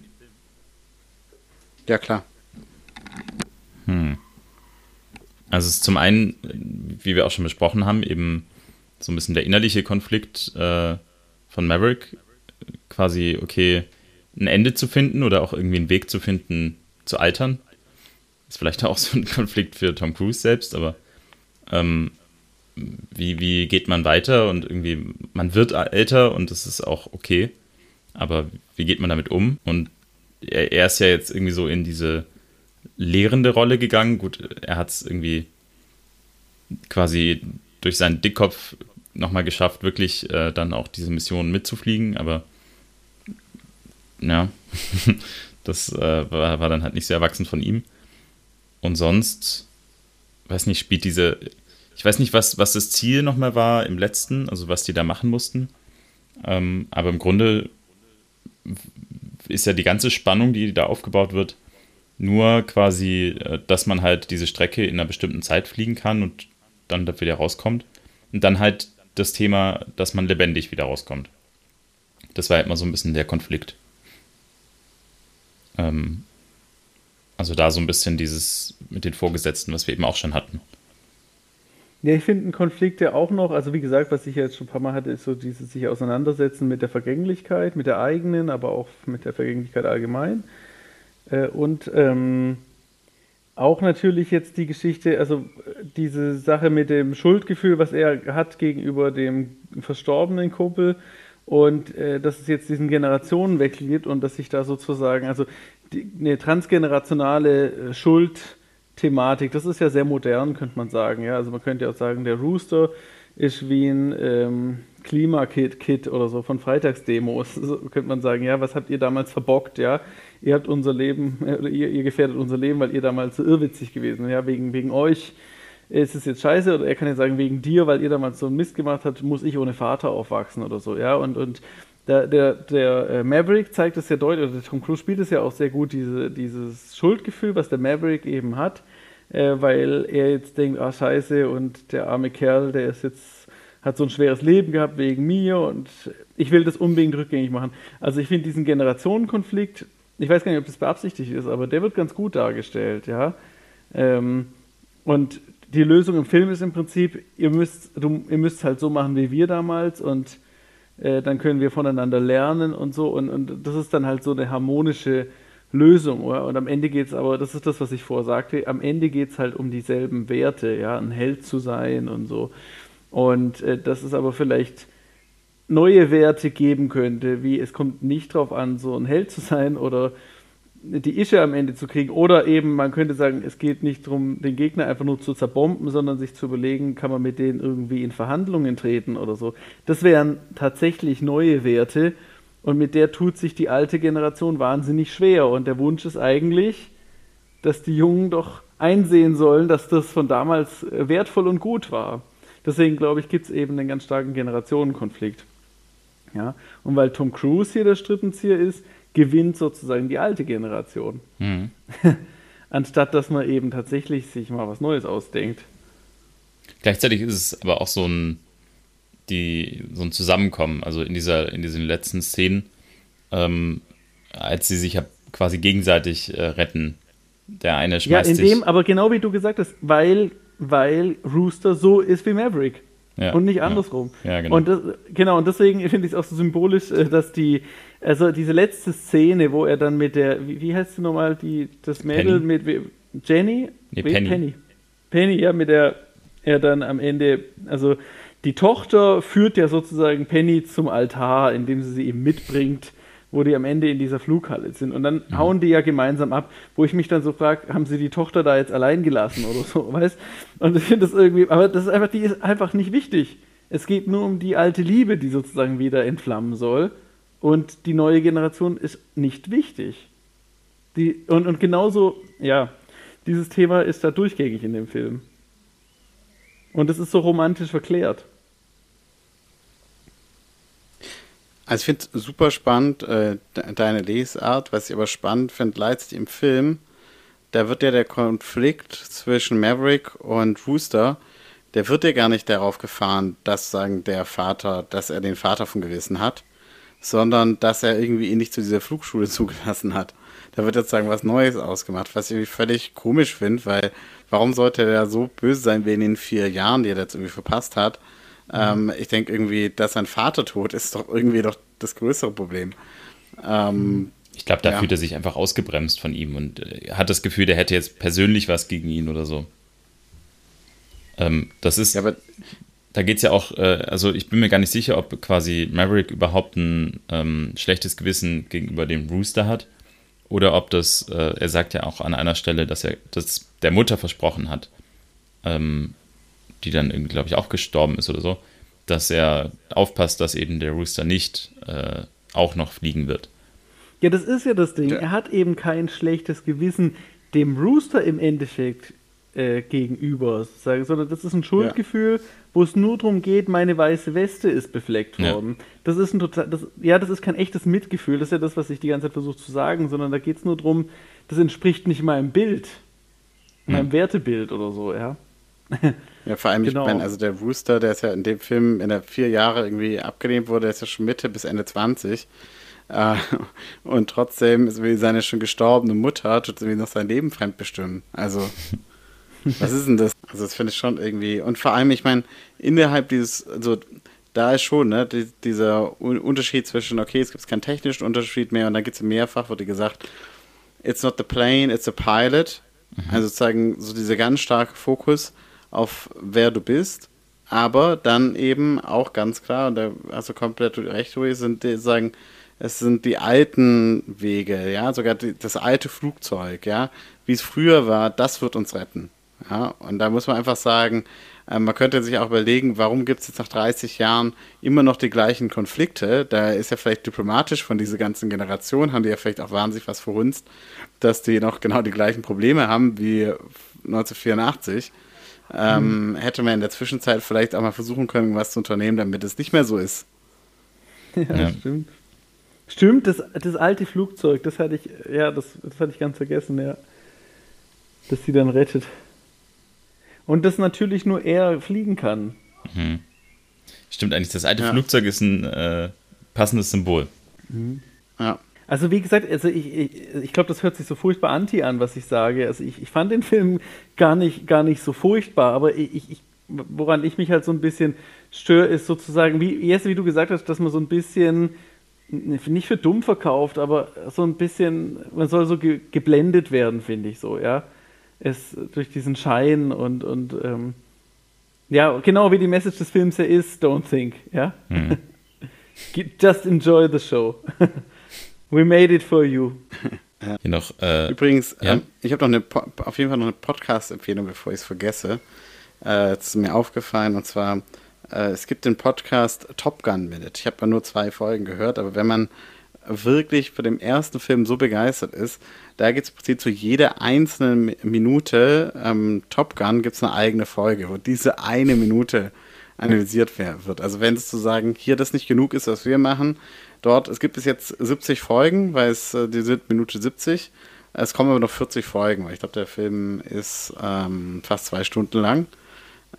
Speaker 1: Ja, klar.
Speaker 2: Hm. Also es ist zum einen, wie wir auch schon besprochen haben, eben so ein bisschen der innerliche Konflikt äh, von Maverick, quasi, okay, ein Ende zu finden oder auch irgendwie einen Weg zu finden, zu altern. Ist vielleicht auch so ein [LAUGHS] Konflikt für Tom Cruise selbst, aber ähm, wie, wie geht man weiter und irgendwie, man wird älter und das ist auch okay, aber wie geht man damit um? Und er, er ist ja jetzt irgendwie so in diese lehrende Rolle gegangen. Gut, er hat es irgendwie quasi durch seinen Dickkopf nochmal geschafft, wirklich äh, dann auch diese Mission mitzufliegen, aber ja, [LAUGHS] das äh, war, war, dann halt nicht sehr erwachsen von ihm. Und sonst, weiß nicht, spielt diese, ich weiß nicht, was, was das Ziel nochmal war im letzten, also was die da machen mussten. Ähm, aber im Grunde ist ja die ganze Spannung, die da aufgebaut wird, nur quasi, äh, dass man halt diese Strecke in einer bestimmten Zeit fliegen kann und dann da wieder rauskommt. Und dann halt das Thema, dass man lebendig wieder rauskommt. Das war halt immer so ein bisschen der Konflikt. Ähm, also da so ein bisschen dieses mit den Vorgesetzten, was wir eben auch schon hatten.
Speaker 3: Ja, ich finde einen Konflikt ja auch noch, also wie gesagt, was ich jetzt schon ein paar Mal hatte, ist so dieses sich auseinandersetzen mit der Vergänglichkeit, mit der eigenen, aber auch mit der Vergänglichkeit allgemein. Äh, und ähm, auch natürlich jetzt die Geschichte, also diese Sache mit dem Schuldgefühl, was er hat gegenüber dem verstorbenen Kumpel und äh, dass es jetzt diesen Generationenwechsel gibt und dass sich da sozusagen, also die, eine transgenerationale äh, Schuldthematik, das ist ja sehr modern, könnte man sagen. Ja? Also man könnte ja auch sagen, der Rooster ist wie ein ähm, Klimakit oder so von Freitagsdemos. [LAUGHS] So könnte man sagen, ja, was habt ihr damals verbockt, ja? Ihr habt unser Leben, oder ihr, ihr gefährdet unser Leben, weil ihr damals so irrwitzig gewesen ja, wegen, wegen euch ist es jetzt scheiße, oder er kann ja sagen, wegen dir, weil ihr damals so einen Mist gemacht habt, muss ich ohne Vater aufwachsen oder so, ja, und, und der, der, der äh, Maverick zeigt es ja deutlich, oder der Tom Cruise spielt es ja auch sehr gut, diese, dieses Schuldgefühl, was der Maverick eben hat, äh, weil er jetzt denkt, ah scheiße, und der arme Kerl, der ist jetzt hat so ein schweres Leben gehabt wegen mir und ich will das unbedingt rückgängig machen. Also ich finde diesen Generationenkonflikt, ich weiß gar nicht, ob das beabsichtigt ist, aber der wird ganz gut dargestellt, ja. Ähm, und die Lösung im Film ist im Prinzip, ihr müsst, du, ihr müsst halt so machen wie wir damals und äh, dann können wir voneinander lernen und so und, und das ist dann halt so eine harmonische Lösung. Oder? Und am Ende geht es aber, das ist das, was ich vorher sagte, am Ende geht es halt um dieselben Werte, ja, ein Held zu sein und so. Und äh, dass es aber vielleicht neue Werte geben könnte, wie es kommt nicht darauf an, so ein Held zu sein oder die Ische am Ende zu kriegen. Oder eben, man könnte sagen, es geht nicht darum, den Gegner einfach nur zu zerbomben, sondern sich zu überlegen, kann man mit denen irgendwie in Verhandlungen treten oder so. Das wären tatsächlich neue Werte und mit der tut sich die alte Generation wahnsinnig schwer. Und der Wunsch ist eigentlich, dass die Jungen doch einsehen sollen, dass das von damals wertvoll und gut war. Deswegen glaube ich, gibt es eben einen ganz starken Generationenkonflikt. Ja? Und weil Tom Cruise hier der Strippenzieher ist, gewinnt sozusagen die alte Generation. Mhm. [LAUGHS] Anstatt dass man eben tatsächlich sich mal was Neues ausdenkt.
Speaker 2: Gleichzeitig ist es aber auch so ein, die, so ein Zusammenkommen, also in, dieser, in diesen letzten Szenen, ähm, als sie sich ja quasi gegenseitig äh, retten. Der eine schmeißt
Speaker 3: Ja, in dem, aber genau wie du gesagt hast, weil weil Rooster so ist wie Maverick. Ja, und nicht andersrum. Ja, ja genau. Und das, genau, und deswegen finde ich es auch so symbolisch, äh, dass die, also diese letzte Szene, wo er dann mit der, wie, wie heißt sie nochmal, die, das Mädel Penny. mit Jenny?
Speaker 2: Nee, Penny.
Speaker 3: Penny. Penny, ja, mit der er dann am Ende, also die Tochter führt ja sozusagen Penny zum Altar, indem sie sie ihm mitbringt wo die am Ende in dieser Flughalle sind. Und dann mhm. hauen die ja gemeinsam ab, wo ich mich dann so frage, haben sie die Tochter da jetzt allein gelassen oder so, [LAUGHS] weißt? Und ich finde das irgendwie, aber das ist einfach, die ist einfach nicht wichtig. Es geht nur um die alte Liebe, die sozusagen wieder entflammen soll. Und die neue Generation ist nicht wichtig. Die, und, und genauso, ja, dieses Thema ist da durchgängig in dem Film. Und es ist so romantisch verklärt.
Speaker 1: Also ich finde es super spannend, äh, deine Lesart. Was ich aber spannend finde, letztlich im Film, da wird ja der Konflikt zwischen Maverick und Rooster, der wird ja gar nicht darauf gefahren, dass sagen der Vater, dass er den Vater von Gewissen hat, sondern dass er irgendwie ihn nicht zu dieser Flugschule [LAUGHS] zugelassen hat. Da wird jetzt sagen was Neues ausgemacht, was ich irgendwie völlig komisch finde, weil warum sollte er so böse sein wie in den vier Jahren, die er jetzt irgendwie verpasst hat? Ähm, ich denke irgendwie, dass sein Vater tot ist, doch irgendwie doch das größere Problem. Ähm,
Speaker 2: ich glaube, da ja. fühlt er sich einfach ausgebremst von ihm und äh, hat das Gefühl, der hätte jetzt persönlich was gegen ihn oder so. Ähm, das ist,
Speaker 1: ja, aber
Speaker 2: da geht es ja auch, äh, also ich bin mir gar nicht sicher, ob quasi Maverick überhaupt ein ähm, schlechtes Gewissen gegenüber dem Rooster hat oder ob das, äh, er sagt ja auch an einer Stelle, dass er das der Mutter versprochen hat, ähm, die dann irgendwie, glaube ich, auch gestorben ist oder so, dass er aufpasst, dass eben der Rooster nicht äh, auch noch fliegen wird.
Speaker 3: Ja, das ist ja das Ding. Ja. Er hat eben kein schlechtes Gewissen dem Rooster im Endeffekt äh, gegenüber, sondern das ist ein Schuldgefühl, ja. wo es nur darum geht, meine weiße Weste ist befleckt worden. Ja. Das ist ein total, das, ja, das ist kein echtes Mitgefühl, das ist ja das, was ich die ganze Zeit versuche zu sagen, sondern da geht es nur darum, das entspricht nicht meinem Bild, meinem Wertebild oder so, ja. [LAUGHS]
Speaker 1: Ja, vor allem, genau. ich meine, also der Rooster, der ist ja in dem Film, wenn er vier Jahre irgendwie abgelehnt wurde, der ist ja schon Mitte bis Ende 20. Äh, und trotzdem ist wie seine schon gestorbene Mutter, tut irgendwie noch sein Leben fremdbestimmen. Also, [LAUGHS] was ist denn das? Also, das finde ich schon irgendwie. Und vor allem, ich meine, innerhalb dieses, also da ist schon, ne, die, dieser Unterschied zwischen, okay, es gibt keinen technischen Unterschied mehr und dann gibt es mehrfach, wurde gesagt, it's not the plane, it's a pilot. Mhm. Also sozusagen so dieser ganz starke Fokus auf wer du bist, aber dann eben auch ganz klar, und da hast du komplett recht, Louis, sind die, sagen, es sind die alten Wege, ja, sogar die, das alte Flugzeug, ja, wie es früher war, das wird uns retten. Ja, und da muss man einfach sagen, äh, man könnte sich auch überlegen, warum gibt es jetzt nach 30 Jahren immer noch die gleichen Konflikte? Da ist ja vielleicht diplomatisch von dieser ganzen Generation, haben die ja vielleicht auch wahnsinnig was verhunzt, dass die noch genau die gleichen Probleme haben wie 1984 ähm, hätte man in der Zwischenzeit vielleicht auch mal versuchen können, was zu unternehmen, damit es nicht mehr so ist. [LAUGHS]
Speaker 3: Ja, ja. stimmt. Stimmt, das, das alte Flugzeug, das hatte ich, ja, das, das hatte ich ganz vergessen, ja. Dass sie dann rettet. Und das natürlich nur er fliegen kann.
Speaker 2: Mhm. Stimmt eigentlich, das alte ja. Flugzeug ist ein äh, passendes Symbol.
Speaker 3: Mhm. Ja. Also wie gesagt, also ich, ich, ich glaube, das hört sich so furchtbar anti an, was ich sage. Also ich, ich fand den Film gar nicht, gar nicht so furchtbar, aber ich, ich, woran ich mich halt so ein bisschen störe, ist sozusagen, wie, Jesse, wie du gesagt hast, dass man so ein bisschen, nicht für dumm verkauft, aber so ein bisschen, man soll so ge geblendet werden, finde ich so, ja. Es durch diesen Schein und, und ähm, ja, genau wie die Message des Films ja ist, don't think, ja. Hm. [LAUGHS] Just enjoy the show. [LAUGHS] We made it for you.
Speaker 2: Ja. [LAUGHS] Hier noch, äh,
Speaker 1: Übrigens, ja? ähm, ich habe noch eine, auf jeden Fall noch eine Podcast-Empfehlung, bevor ich es vergesse. Äh, ist mir aufgefallen und zwar, äh, es gibt den Podcast Top Gun Minute. Ich habe nur zwei Folgen gehört, aber wenn man wirklich für den ersten Film so begeistert ist, da gibt es im Prinzip zu jeder einzelnen Minute ähm, Top Gun gibt es eine eigene Folge, wo diese eine Minute analysiert wird. Also wenn es zu sagen, hier das nicht genug ist, was wir machen, dort, es gibt bis jetzt 70 Folgen, weil es, äh, die sind Minute 70. Es kommen aber noch 40 Folgen, weil ich glaube, der Film ist ähm, fast zwei Stunden lang.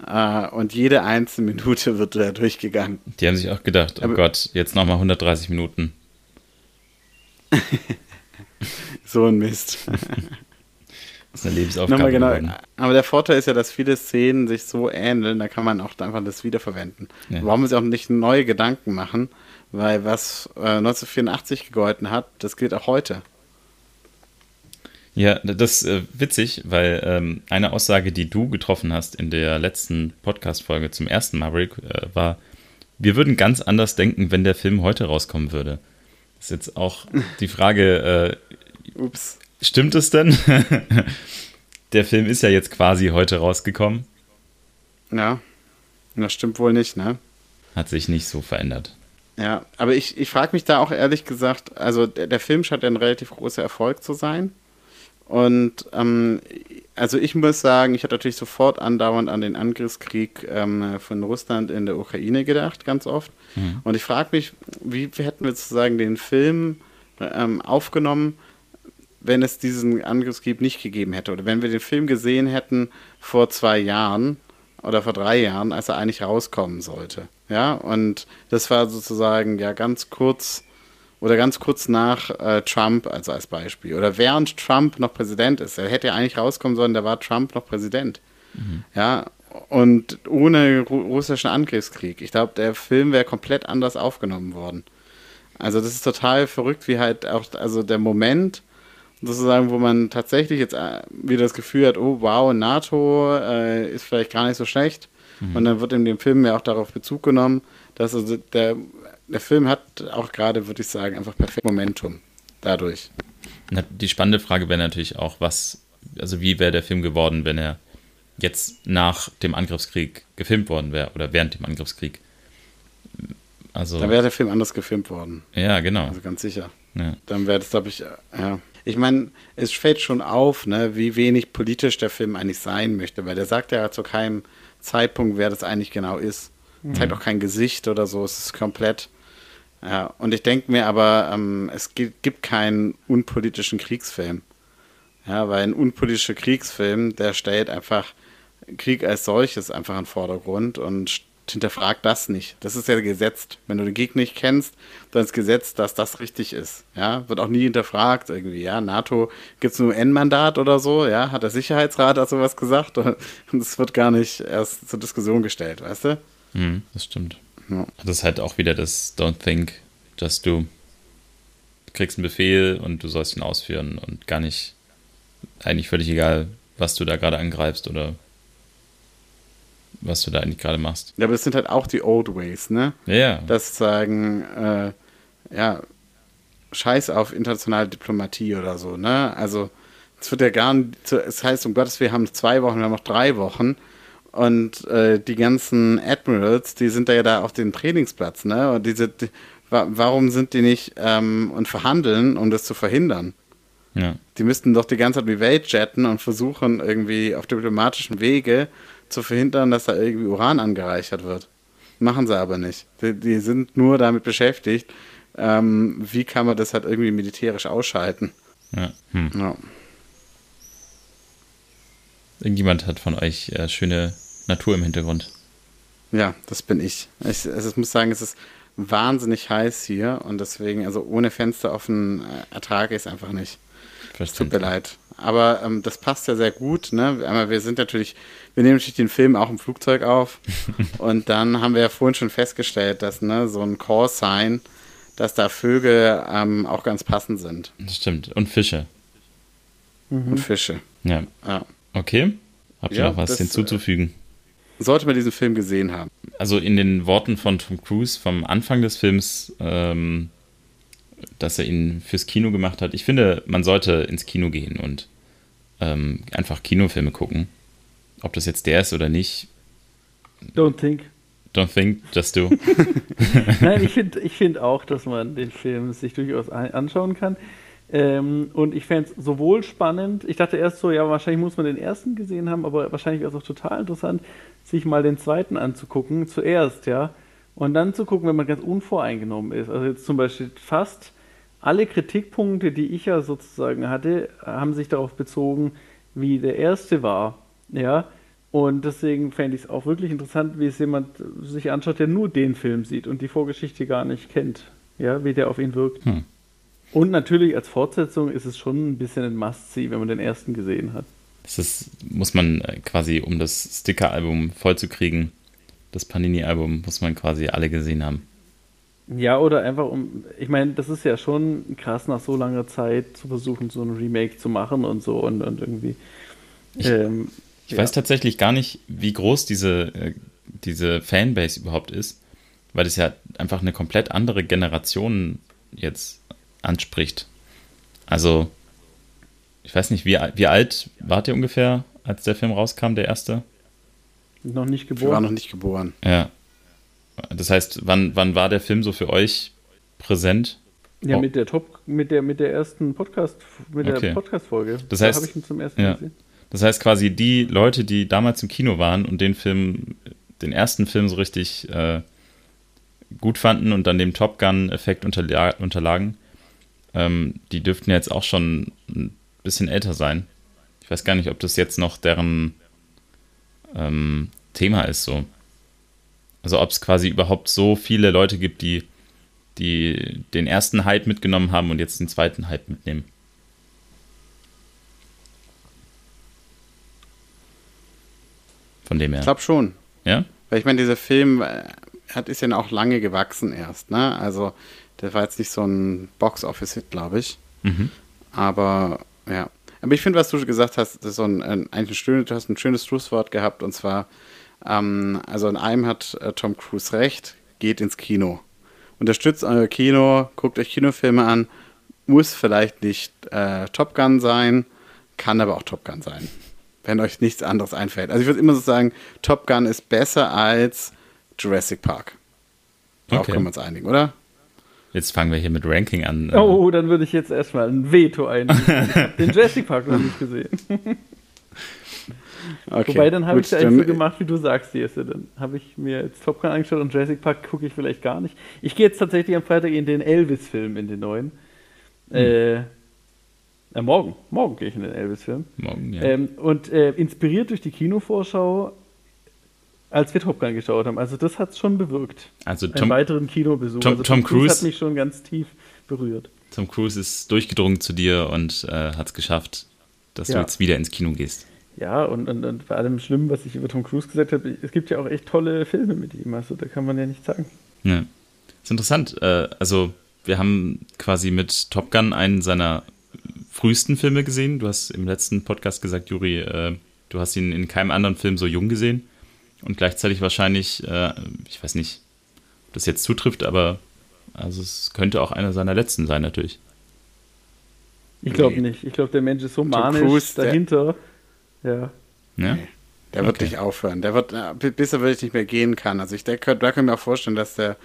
Speaker 1: Äh, und jede einzelne [LAUGHS] Minute wird da durchgegangen.
Speaker 2: Die haben sich auch gedacht, oh aber, Gott, jetzt nochmal 130 Minuten. [LAUGHS]
Speaker 1: so ein Mist.
Speaker 2: Das ist eine Lebensaufgabe.
Speaker 1: Genau. Aber der Vorteil ist ja, dass viele Szenen sich so ähneln, da kann man auch einfach das wiederverwenden. Ja. Warum muss ich auch nicht neue Gedanken machen? Weil was äh, 1984 gegolten hat, das gilt auch heute.
Speaker 2: Ja, das ist äh, witzig, weil ähm, eine Aussage, die du getroffen hast in der letzten Podcast-Folge zum ersten Maverick, äh, war, wir würden ganz anders denken, wenn der Film heute rauskommen würde. Das ist jetzt auch die Frage, äh, [LAUGHS] Ups. stimmt es denn? [LAUGHS] der Film ist ja jetzt quasi heute rausgekommen.
Speaker 1: Ja, das stimmt wohl nicht, ne?
Speaker 2: Hat sich nicht so verändert.
Speaker 1: Ja, aber ich, ich frage mich da auch ehrlich gesagt, also der, der Film scheint ein relativ großer Erfolg zu sein. Und ähm, also ich muss sagen, ich hatte natürlich sofort andauernd an den Angriffskrieg ähm, von Russland in der Ukraine gedacht, ganz oft. Mhm. Und ich frage mich, wie hätten wir sozusagen den Film ähm, aufgenommen, wenn es diesen Angriffskrieg nicht gegeben hätte? Oder wenn wir den Film gesehen hätten vor zwei Jahren oder vor drei Jahren, als er eigentlich rauskommen sollte. Ja, und das war sozusagen ja ganz kurz oder ganz kurz nach äh, Trump also als Beispiel. Oder während Trump noch Präsident ist. Er hätte ja eigentlich rauskommen sollen, da war Trump noch Präsident. Mhm. Ja, und ohne ru russischen Angriffskrieg. Ich glaube, der Film wäre komplett anders aufgenommen worden. Also das ist total verrückt, wie halt auch, also der Moment, sozusagen, wo man tatsächlich jetzt äh, wieder das Gefühl hat, oh wow, NATO äh, ist vielleicht gar nicht so schlecht. Mhm. Und dann wird in dem Film ja auch darauf Bezug genommen, dass also der, der Film hat auch gerade, würde ich sagen, einfach perfekt Momentum dadurch.
Speaker 2: Die spannende Frage wäre natürlich auch, was, also wie wäre der Film geworden, wenn er jetzt nach dem Angriffskrieg gefilmt worden wäre oder während dem Angriffskrieg.
Speaker 1: Also, da wäre der Film anders gefilmt worden.
Speaker 2: Ja, genau.
Speaker 1: Also ganz sicher. Ja. Dann wäre das, glaube ich, ja. Ich meine, es fällt schon auf, ne, wie wenig politisch der Film eigentlich sein möchte, weil der sagt ja zu keinem Zeitpunkt, wer das eigentlich genau ist. Mhm. Zeigt auch kein Gesicht oder so, es ist komplett. Ja, und ich denke mir aber, ähm, es gibt, gibt keinen unpolitischen Kriegsfilm. Ja, weil ein unpolitischer Kriegsfilm, der stellt einfach Krieg als solches einfach in den Vordergrund und hinterfragt das nicht. Das ist ja gesetzt. Wenn du den Gegner nicht kennst, dann ist gesetzt, dass das richtig ist. Ja, wird auch nie hinterfragt irgendwie. Ja, NATO gibt es nur ein N-Mandat oder so. Ja, hat der Sicherheitsrat also was gesagt [LAUGHS] und es wird gar nicht erst zur Diskussion gestellt, weißt du?
Speaker 2: Mhm, das stimmt. Ja. Das ist halt auch wieder das Don't think, dass du kriegst einen Befehl und du sollst ihn ausführen und gar nicht eigentlich völlig egal, was du da gerade angreifst oder was du da eigentlich gerade machst.
Speaker 1: Ja, aber es sind halt auch die Old Ways, ne?
Speaker 2: Ja. ja.
Speaker 1: Das sagen, äh, ja, Scheiß auf internationale Diplomatie oder so, ne? Also, es wird ja gar nicht, es heißt, um Gottes Willen, wir haben zwei Wochen, wir haben noch drei Wochen. Und äh, die ganzen Admirals, die sind da ja da auf dem Trainingsplatz, ne? Und diese, die, warum sind die nicht ähm, und verhandeln, um das zu verhindern?
Speaker 2: Ja.
Speaker 1: Die müssten doch die ganze Zeit die Welt jetten und versuchen, irgendwie auf diplomatischen Wege zu verhindern, dass da irgendwie Uran angereichert wird. Machen sie aber nicht. Die, die sind nur damit beschäftigt, ähm, wie kann man das halt irgendwie militärisch ausschalten.
Speaker 2: Ja. Hm. ja. Irgendjemand hat von euch äh, schöne Natur im Hintergrund.
Speaker 1: Ja, das bin ich. ich. Also ich muss sagen, es ist wahnsinnig heiß hier und deswegen, also ohne Fenster offen äh, ertrage ich es einfach nicht. Tut mir leid. Aber ähm, das passt ja sehr gut. Ne? Aber wir sind natürlich, wir nehmen natürlich den Film auch im Flugzeug auf. [LAUGHS] und dann haben wir ja vorhin schon festgestellt, dass ne, so ein Call-Sign, dass da Vögel ähm, auch ganz passend sind.
Speaker 2: Das stimmt. Und Fische.
Speaker 1: Mhm. Und Fische.
Speaker 2: Ja. ja. Okay. Habt ihr ja, noch was das, hinzuzufügen?
Speaker 1: Sollte man diesen Film gesehen haben.
Speaker 2: Also in den Worten von Tom Cruise vom Anfang des Films ähm, dass er ihn fürs Kino gemacht hat. Ich finde, man sollte ins Kino gehen und ähm, einfach Kinofilme gucken. Ob das jetzt der ist oder nicht.
Speaker 3: Don't think.
Speaker 2: Don't think, just do. [LAUGHS] [LAUGHS]
Speaker 3: Nein, ich finde ich find auch, dass man den Film sich durchaus anschauen kann. Ähm, und ich fände es sowohl spannend, ich dachte erst so, ja, wahrscheinlich muss man den ersten gesehen haben, aber wahrscheinlich wäre es auch total interessant, sich mal den zweiten anzugucken, zuerst, ja. Und dann zu gucken, wenn man ganz unvoreingenommen ist. Also jetzt zum Beispiel fast alle Kritikpunkte, die ich ja sozusagen hatte, haben sich darauf bezogen, wie der erste war. Ja. Und deswegen fände ich es auch wirklich interessant, wie es jemand sich anschaut, der nur den Film sieht und die Vorgeschichte gar nicht kennt. Ja, wie der auf ihn wirkt. Hm. Und natürlich als Fortsetzung ist es schon ein bisschen ein Must-See, wenn man den ersten gesehen hat.
Speaker 2: Das ist, muss man äh, quasi, um das Sticker-Album vollzukriegen, das Panini-Album muss man quasi alle gesehen haben.
Speaker 3: Ja, oder einfach um, ich meine, das ist ja schon krass, nach so langer Zeit zu versuchen, so ein Remake zu machen und so und, und irgendwie.
Speaker 2: Ich, ähm, ich ja. weiß tatsächlich gar nicht, wie groß diese, äh, diese Fanbase überhaupt ist, weil es ja einfach eine komplett andere Generation jetzt anspricht. Also, ich weiß nicht, wie, wie alt wart ihr ungefähr, als der Film rauskam, der erste?
Speaker 3: Noch nicht geboren. Ich
Speaker 1: war noch nicht geboren.
Speaker 2: Ja. Das heißt, wann, wann war der Film so für euch präsent?
Speaker 3: Ja, oh. mit der Top, mit der, mit der ersten Podcast, mit okay. der Podcast-Folge.
Speaker 2: Das heißt, da habe ich ihn zum ersten ja. gesehen. Das heißt quasi, die Leute, die damals im Kino waren und den Film, den ersten Film so richtig äh, gut fanden und dann dem Top Gun-Effekt unterla unterlagen, ähm, die dürften jetzt auch schon ein bisschen älter sein. Ich weiß gar nicht, ob das jetzt noch deren ähm, Thema ist so. Also ob es quasi überhaupt so viele Leute gibt, die, die den ersten Hype mitgenommen haben und jetzt den zweiten Hype mitnehmen. Von dem her.
Speaker 1: Ich glaube schon.
Speaker 2: Ja?
Speaker 1: Weil ich meine, dieser Film äh, hat, ist ja auch lange gewachsen erst, ne? Also der war jetzt nicht so ein Box-Office-Hit, glaube ich. Mhm. Aber Ja. Aber ich finde, was du gesagt hast, das ist so ein, ein, eigentlich ein schönes, du hast ein schönes Schlusswort gehabt und zwar, ähm, also in einem hat äh, Tom Cruise recht, geht ins Kino. Unterstützt euer Kino, guckt euch Kinofilme an, muss vielleicht nicht äh, Top Gun sein, kann aber auch Top Gun sein, wenn euch nichts anderes einfällt. Also ich würde immer so sagen, Top Gun ist besser als Jurassic Park. Darauf okay. können wir uns einigen, oder?
Speaker 2: Jetzt fangen wir hier mit Ranking an.
Speaker 3: Äh. Oh, dann würde ich jetzt erstmal ein Veto einlegen. [LAUGHS] Den Jurassic Park noch nicht gesehen. [LAUGHS] Okay, Wobei, dann habe ich es eigentlich so gemacht, wie du sagst, Jesse. Dann habe ich mir jetzt Top Gun angeschaut und Jurassic Park gucke ich vielleicht gar nicht. Ich gehe jetzt tatsächlich am Freitag in den Elvis-Film, in den neuen. Hm. Äh, äh, morgen. Morgen gehe ich in den Elvis-Film. Morgen, ja. Ähm, und äh, inspiriert durch die Kinovorschau, als wir Top Gun geschaut haben. Also das hat es schon bewirkt.
Speaker 2: Also
Speaker 3: Tom, Einen weiteren Kinobesuch.
Speaker 2: Tom,
Speaker 3: also
Speaker 2: Tom, Tom Cruise
Speaker 3: hat mich schon ganz tief berührt.
Speaker 2: Tom Cruise ist durchgedrungen zu dir und äh, hat es geschafft, dass ja. du jetzt wieder ins Kino gehst.
Speaker 3: Ja, und, und, und bei allem Schlimmen, was ich über Tom Cruise gesagt habe, es gibt ja auch echt tolle Filme mit ihm, also da kann man ja nichts sagen. Ja.
Speaker 2: ist interessant. Äh, also, wir haben quasi mit Top Gun einen seiner frühesten Filme gesehen. Du hast im letzten Podcast gesagt, Juri, äh, du hast ihn in keinem anderen Film so jung gesehen. Und gleichzeitig wahrscheinlich, äh, ich weiß nicht, ob das jetzt zutrifft, aber also es könnte auch einer seiner letzten sein, natürlich.
Speaker 3: Ich glaube nicht. Ich glaube, der Mensch ist so manisch Cruise, dahinter. Der ja.
Speaker 1: Ja? Der wird okay. nicht aufhören. Der wird, äh, bis er wirklich nicht mehr gehen kann. Also ich denke, da können wir auch vorstellen, dass der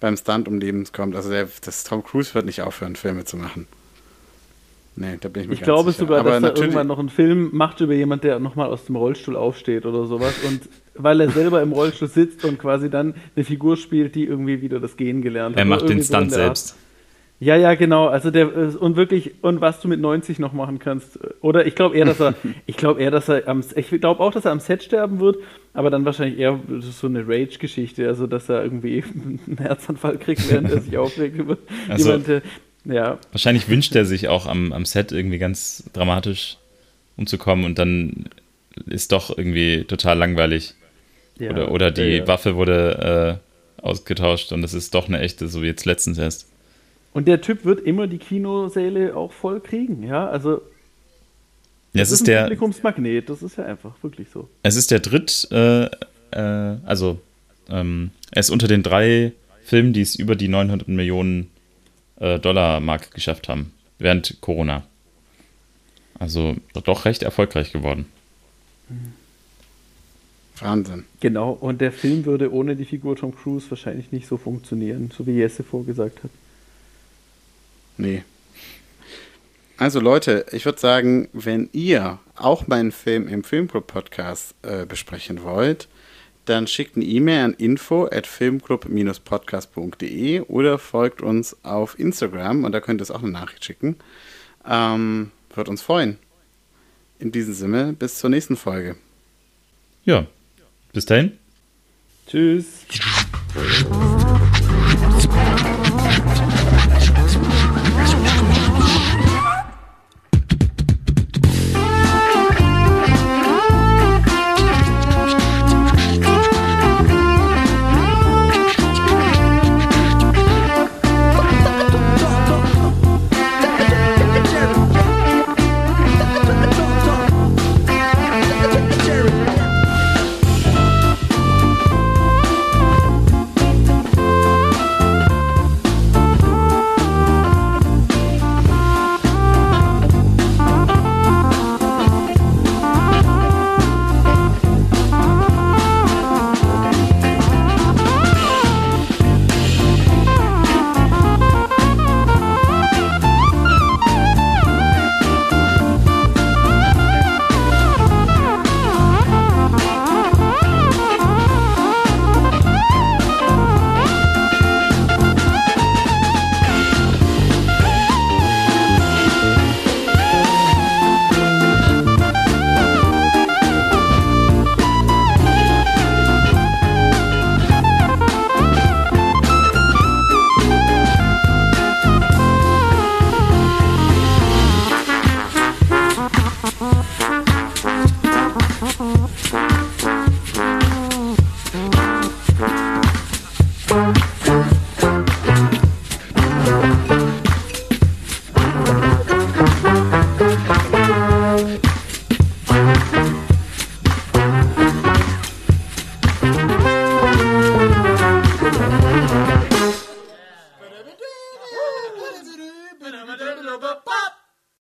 Speaker 1: beim Stunt um Leben kommt. Also der, das Tom Cruise wird nicht aufhören, Filme zu machen.
Speaker 3: Nee, da bin ich mir Ich glaube sicher. sogar, Aber dass er irgendwann noch einen Film macht über jemand, der nochmal aus dem Rollstuhl aufsteht oder sowas. Und weil er selber im Rollstuhl sitzt und quasi dann eine Figur spielt, die irgendwie wieder das Gehen gelernt
Speaker 2: hat. Er macht den Stunt so selbst. Art.
Speaker 3: Ja, ja, genau. Also der und wirklich und was du mit 90 noch machen kannst. Oder ich glaube eher, dass er, [LAUGHS] ich glaube eher, dass er am, ich glaube auch, dass er am Set sterben wird, aber dann wahrscheinlich eher so eine Rage-Geschichte, also dass er irgendwie [LAUGHS] einen Herzanfall kriegt, während er sich aufregt über also, jemanden. Ja.
Speaker 2: Wahrscheinlich wünscht er sich auch am, am Set irgendwie ganz dramatisch umzukommen und dann ist doch irgendwie total langweilig. Ja, oder, oder die ja, ja. Waffe wurde äh, ausgetauscht und das ist doch eine echte, so wie jetzt letztens erst.
Speaker 3: Und der Typ wird immer die Kinosäle auch voll kriegen, ja. Also
Speaker 2: das, das ist, ist ein der
Speaker 3: Publikumsmagnet, das ist ja einfach wirklich so.
Speaker 2: Es ist der dritt, äh, äh, also ähm, er ist unter den drei Filmen, die es über die 900 Millionen äh, Dollar Mark geschafft haben während Corona. Also doch recht erfolgreich geworden.
Speaker 1: Wahnsinn.
Speaker 3: Genau, und der Film würde ohne die Figur Tom Cruise wahrscheinlich nicht so funktionieren, so wie Jesse vorgesagt hat.
Speaker 1: Nee. Also Leute, ich würde sagen, wenn ihr auch meinen Film im Filmclub Podcast äh, besprechen wollt, dann schickt eine E-Mail an info at filmclub-podcast.de oder folgt uns auf Instagram und da könnt ihr es auch eine Nachricht schicken. Ähm, wird uns freuen. In diesem Sinne, bis zur nächsten Folge.
Speaker 2: Ja, bis dahin.
Speaker 1: Tschüss.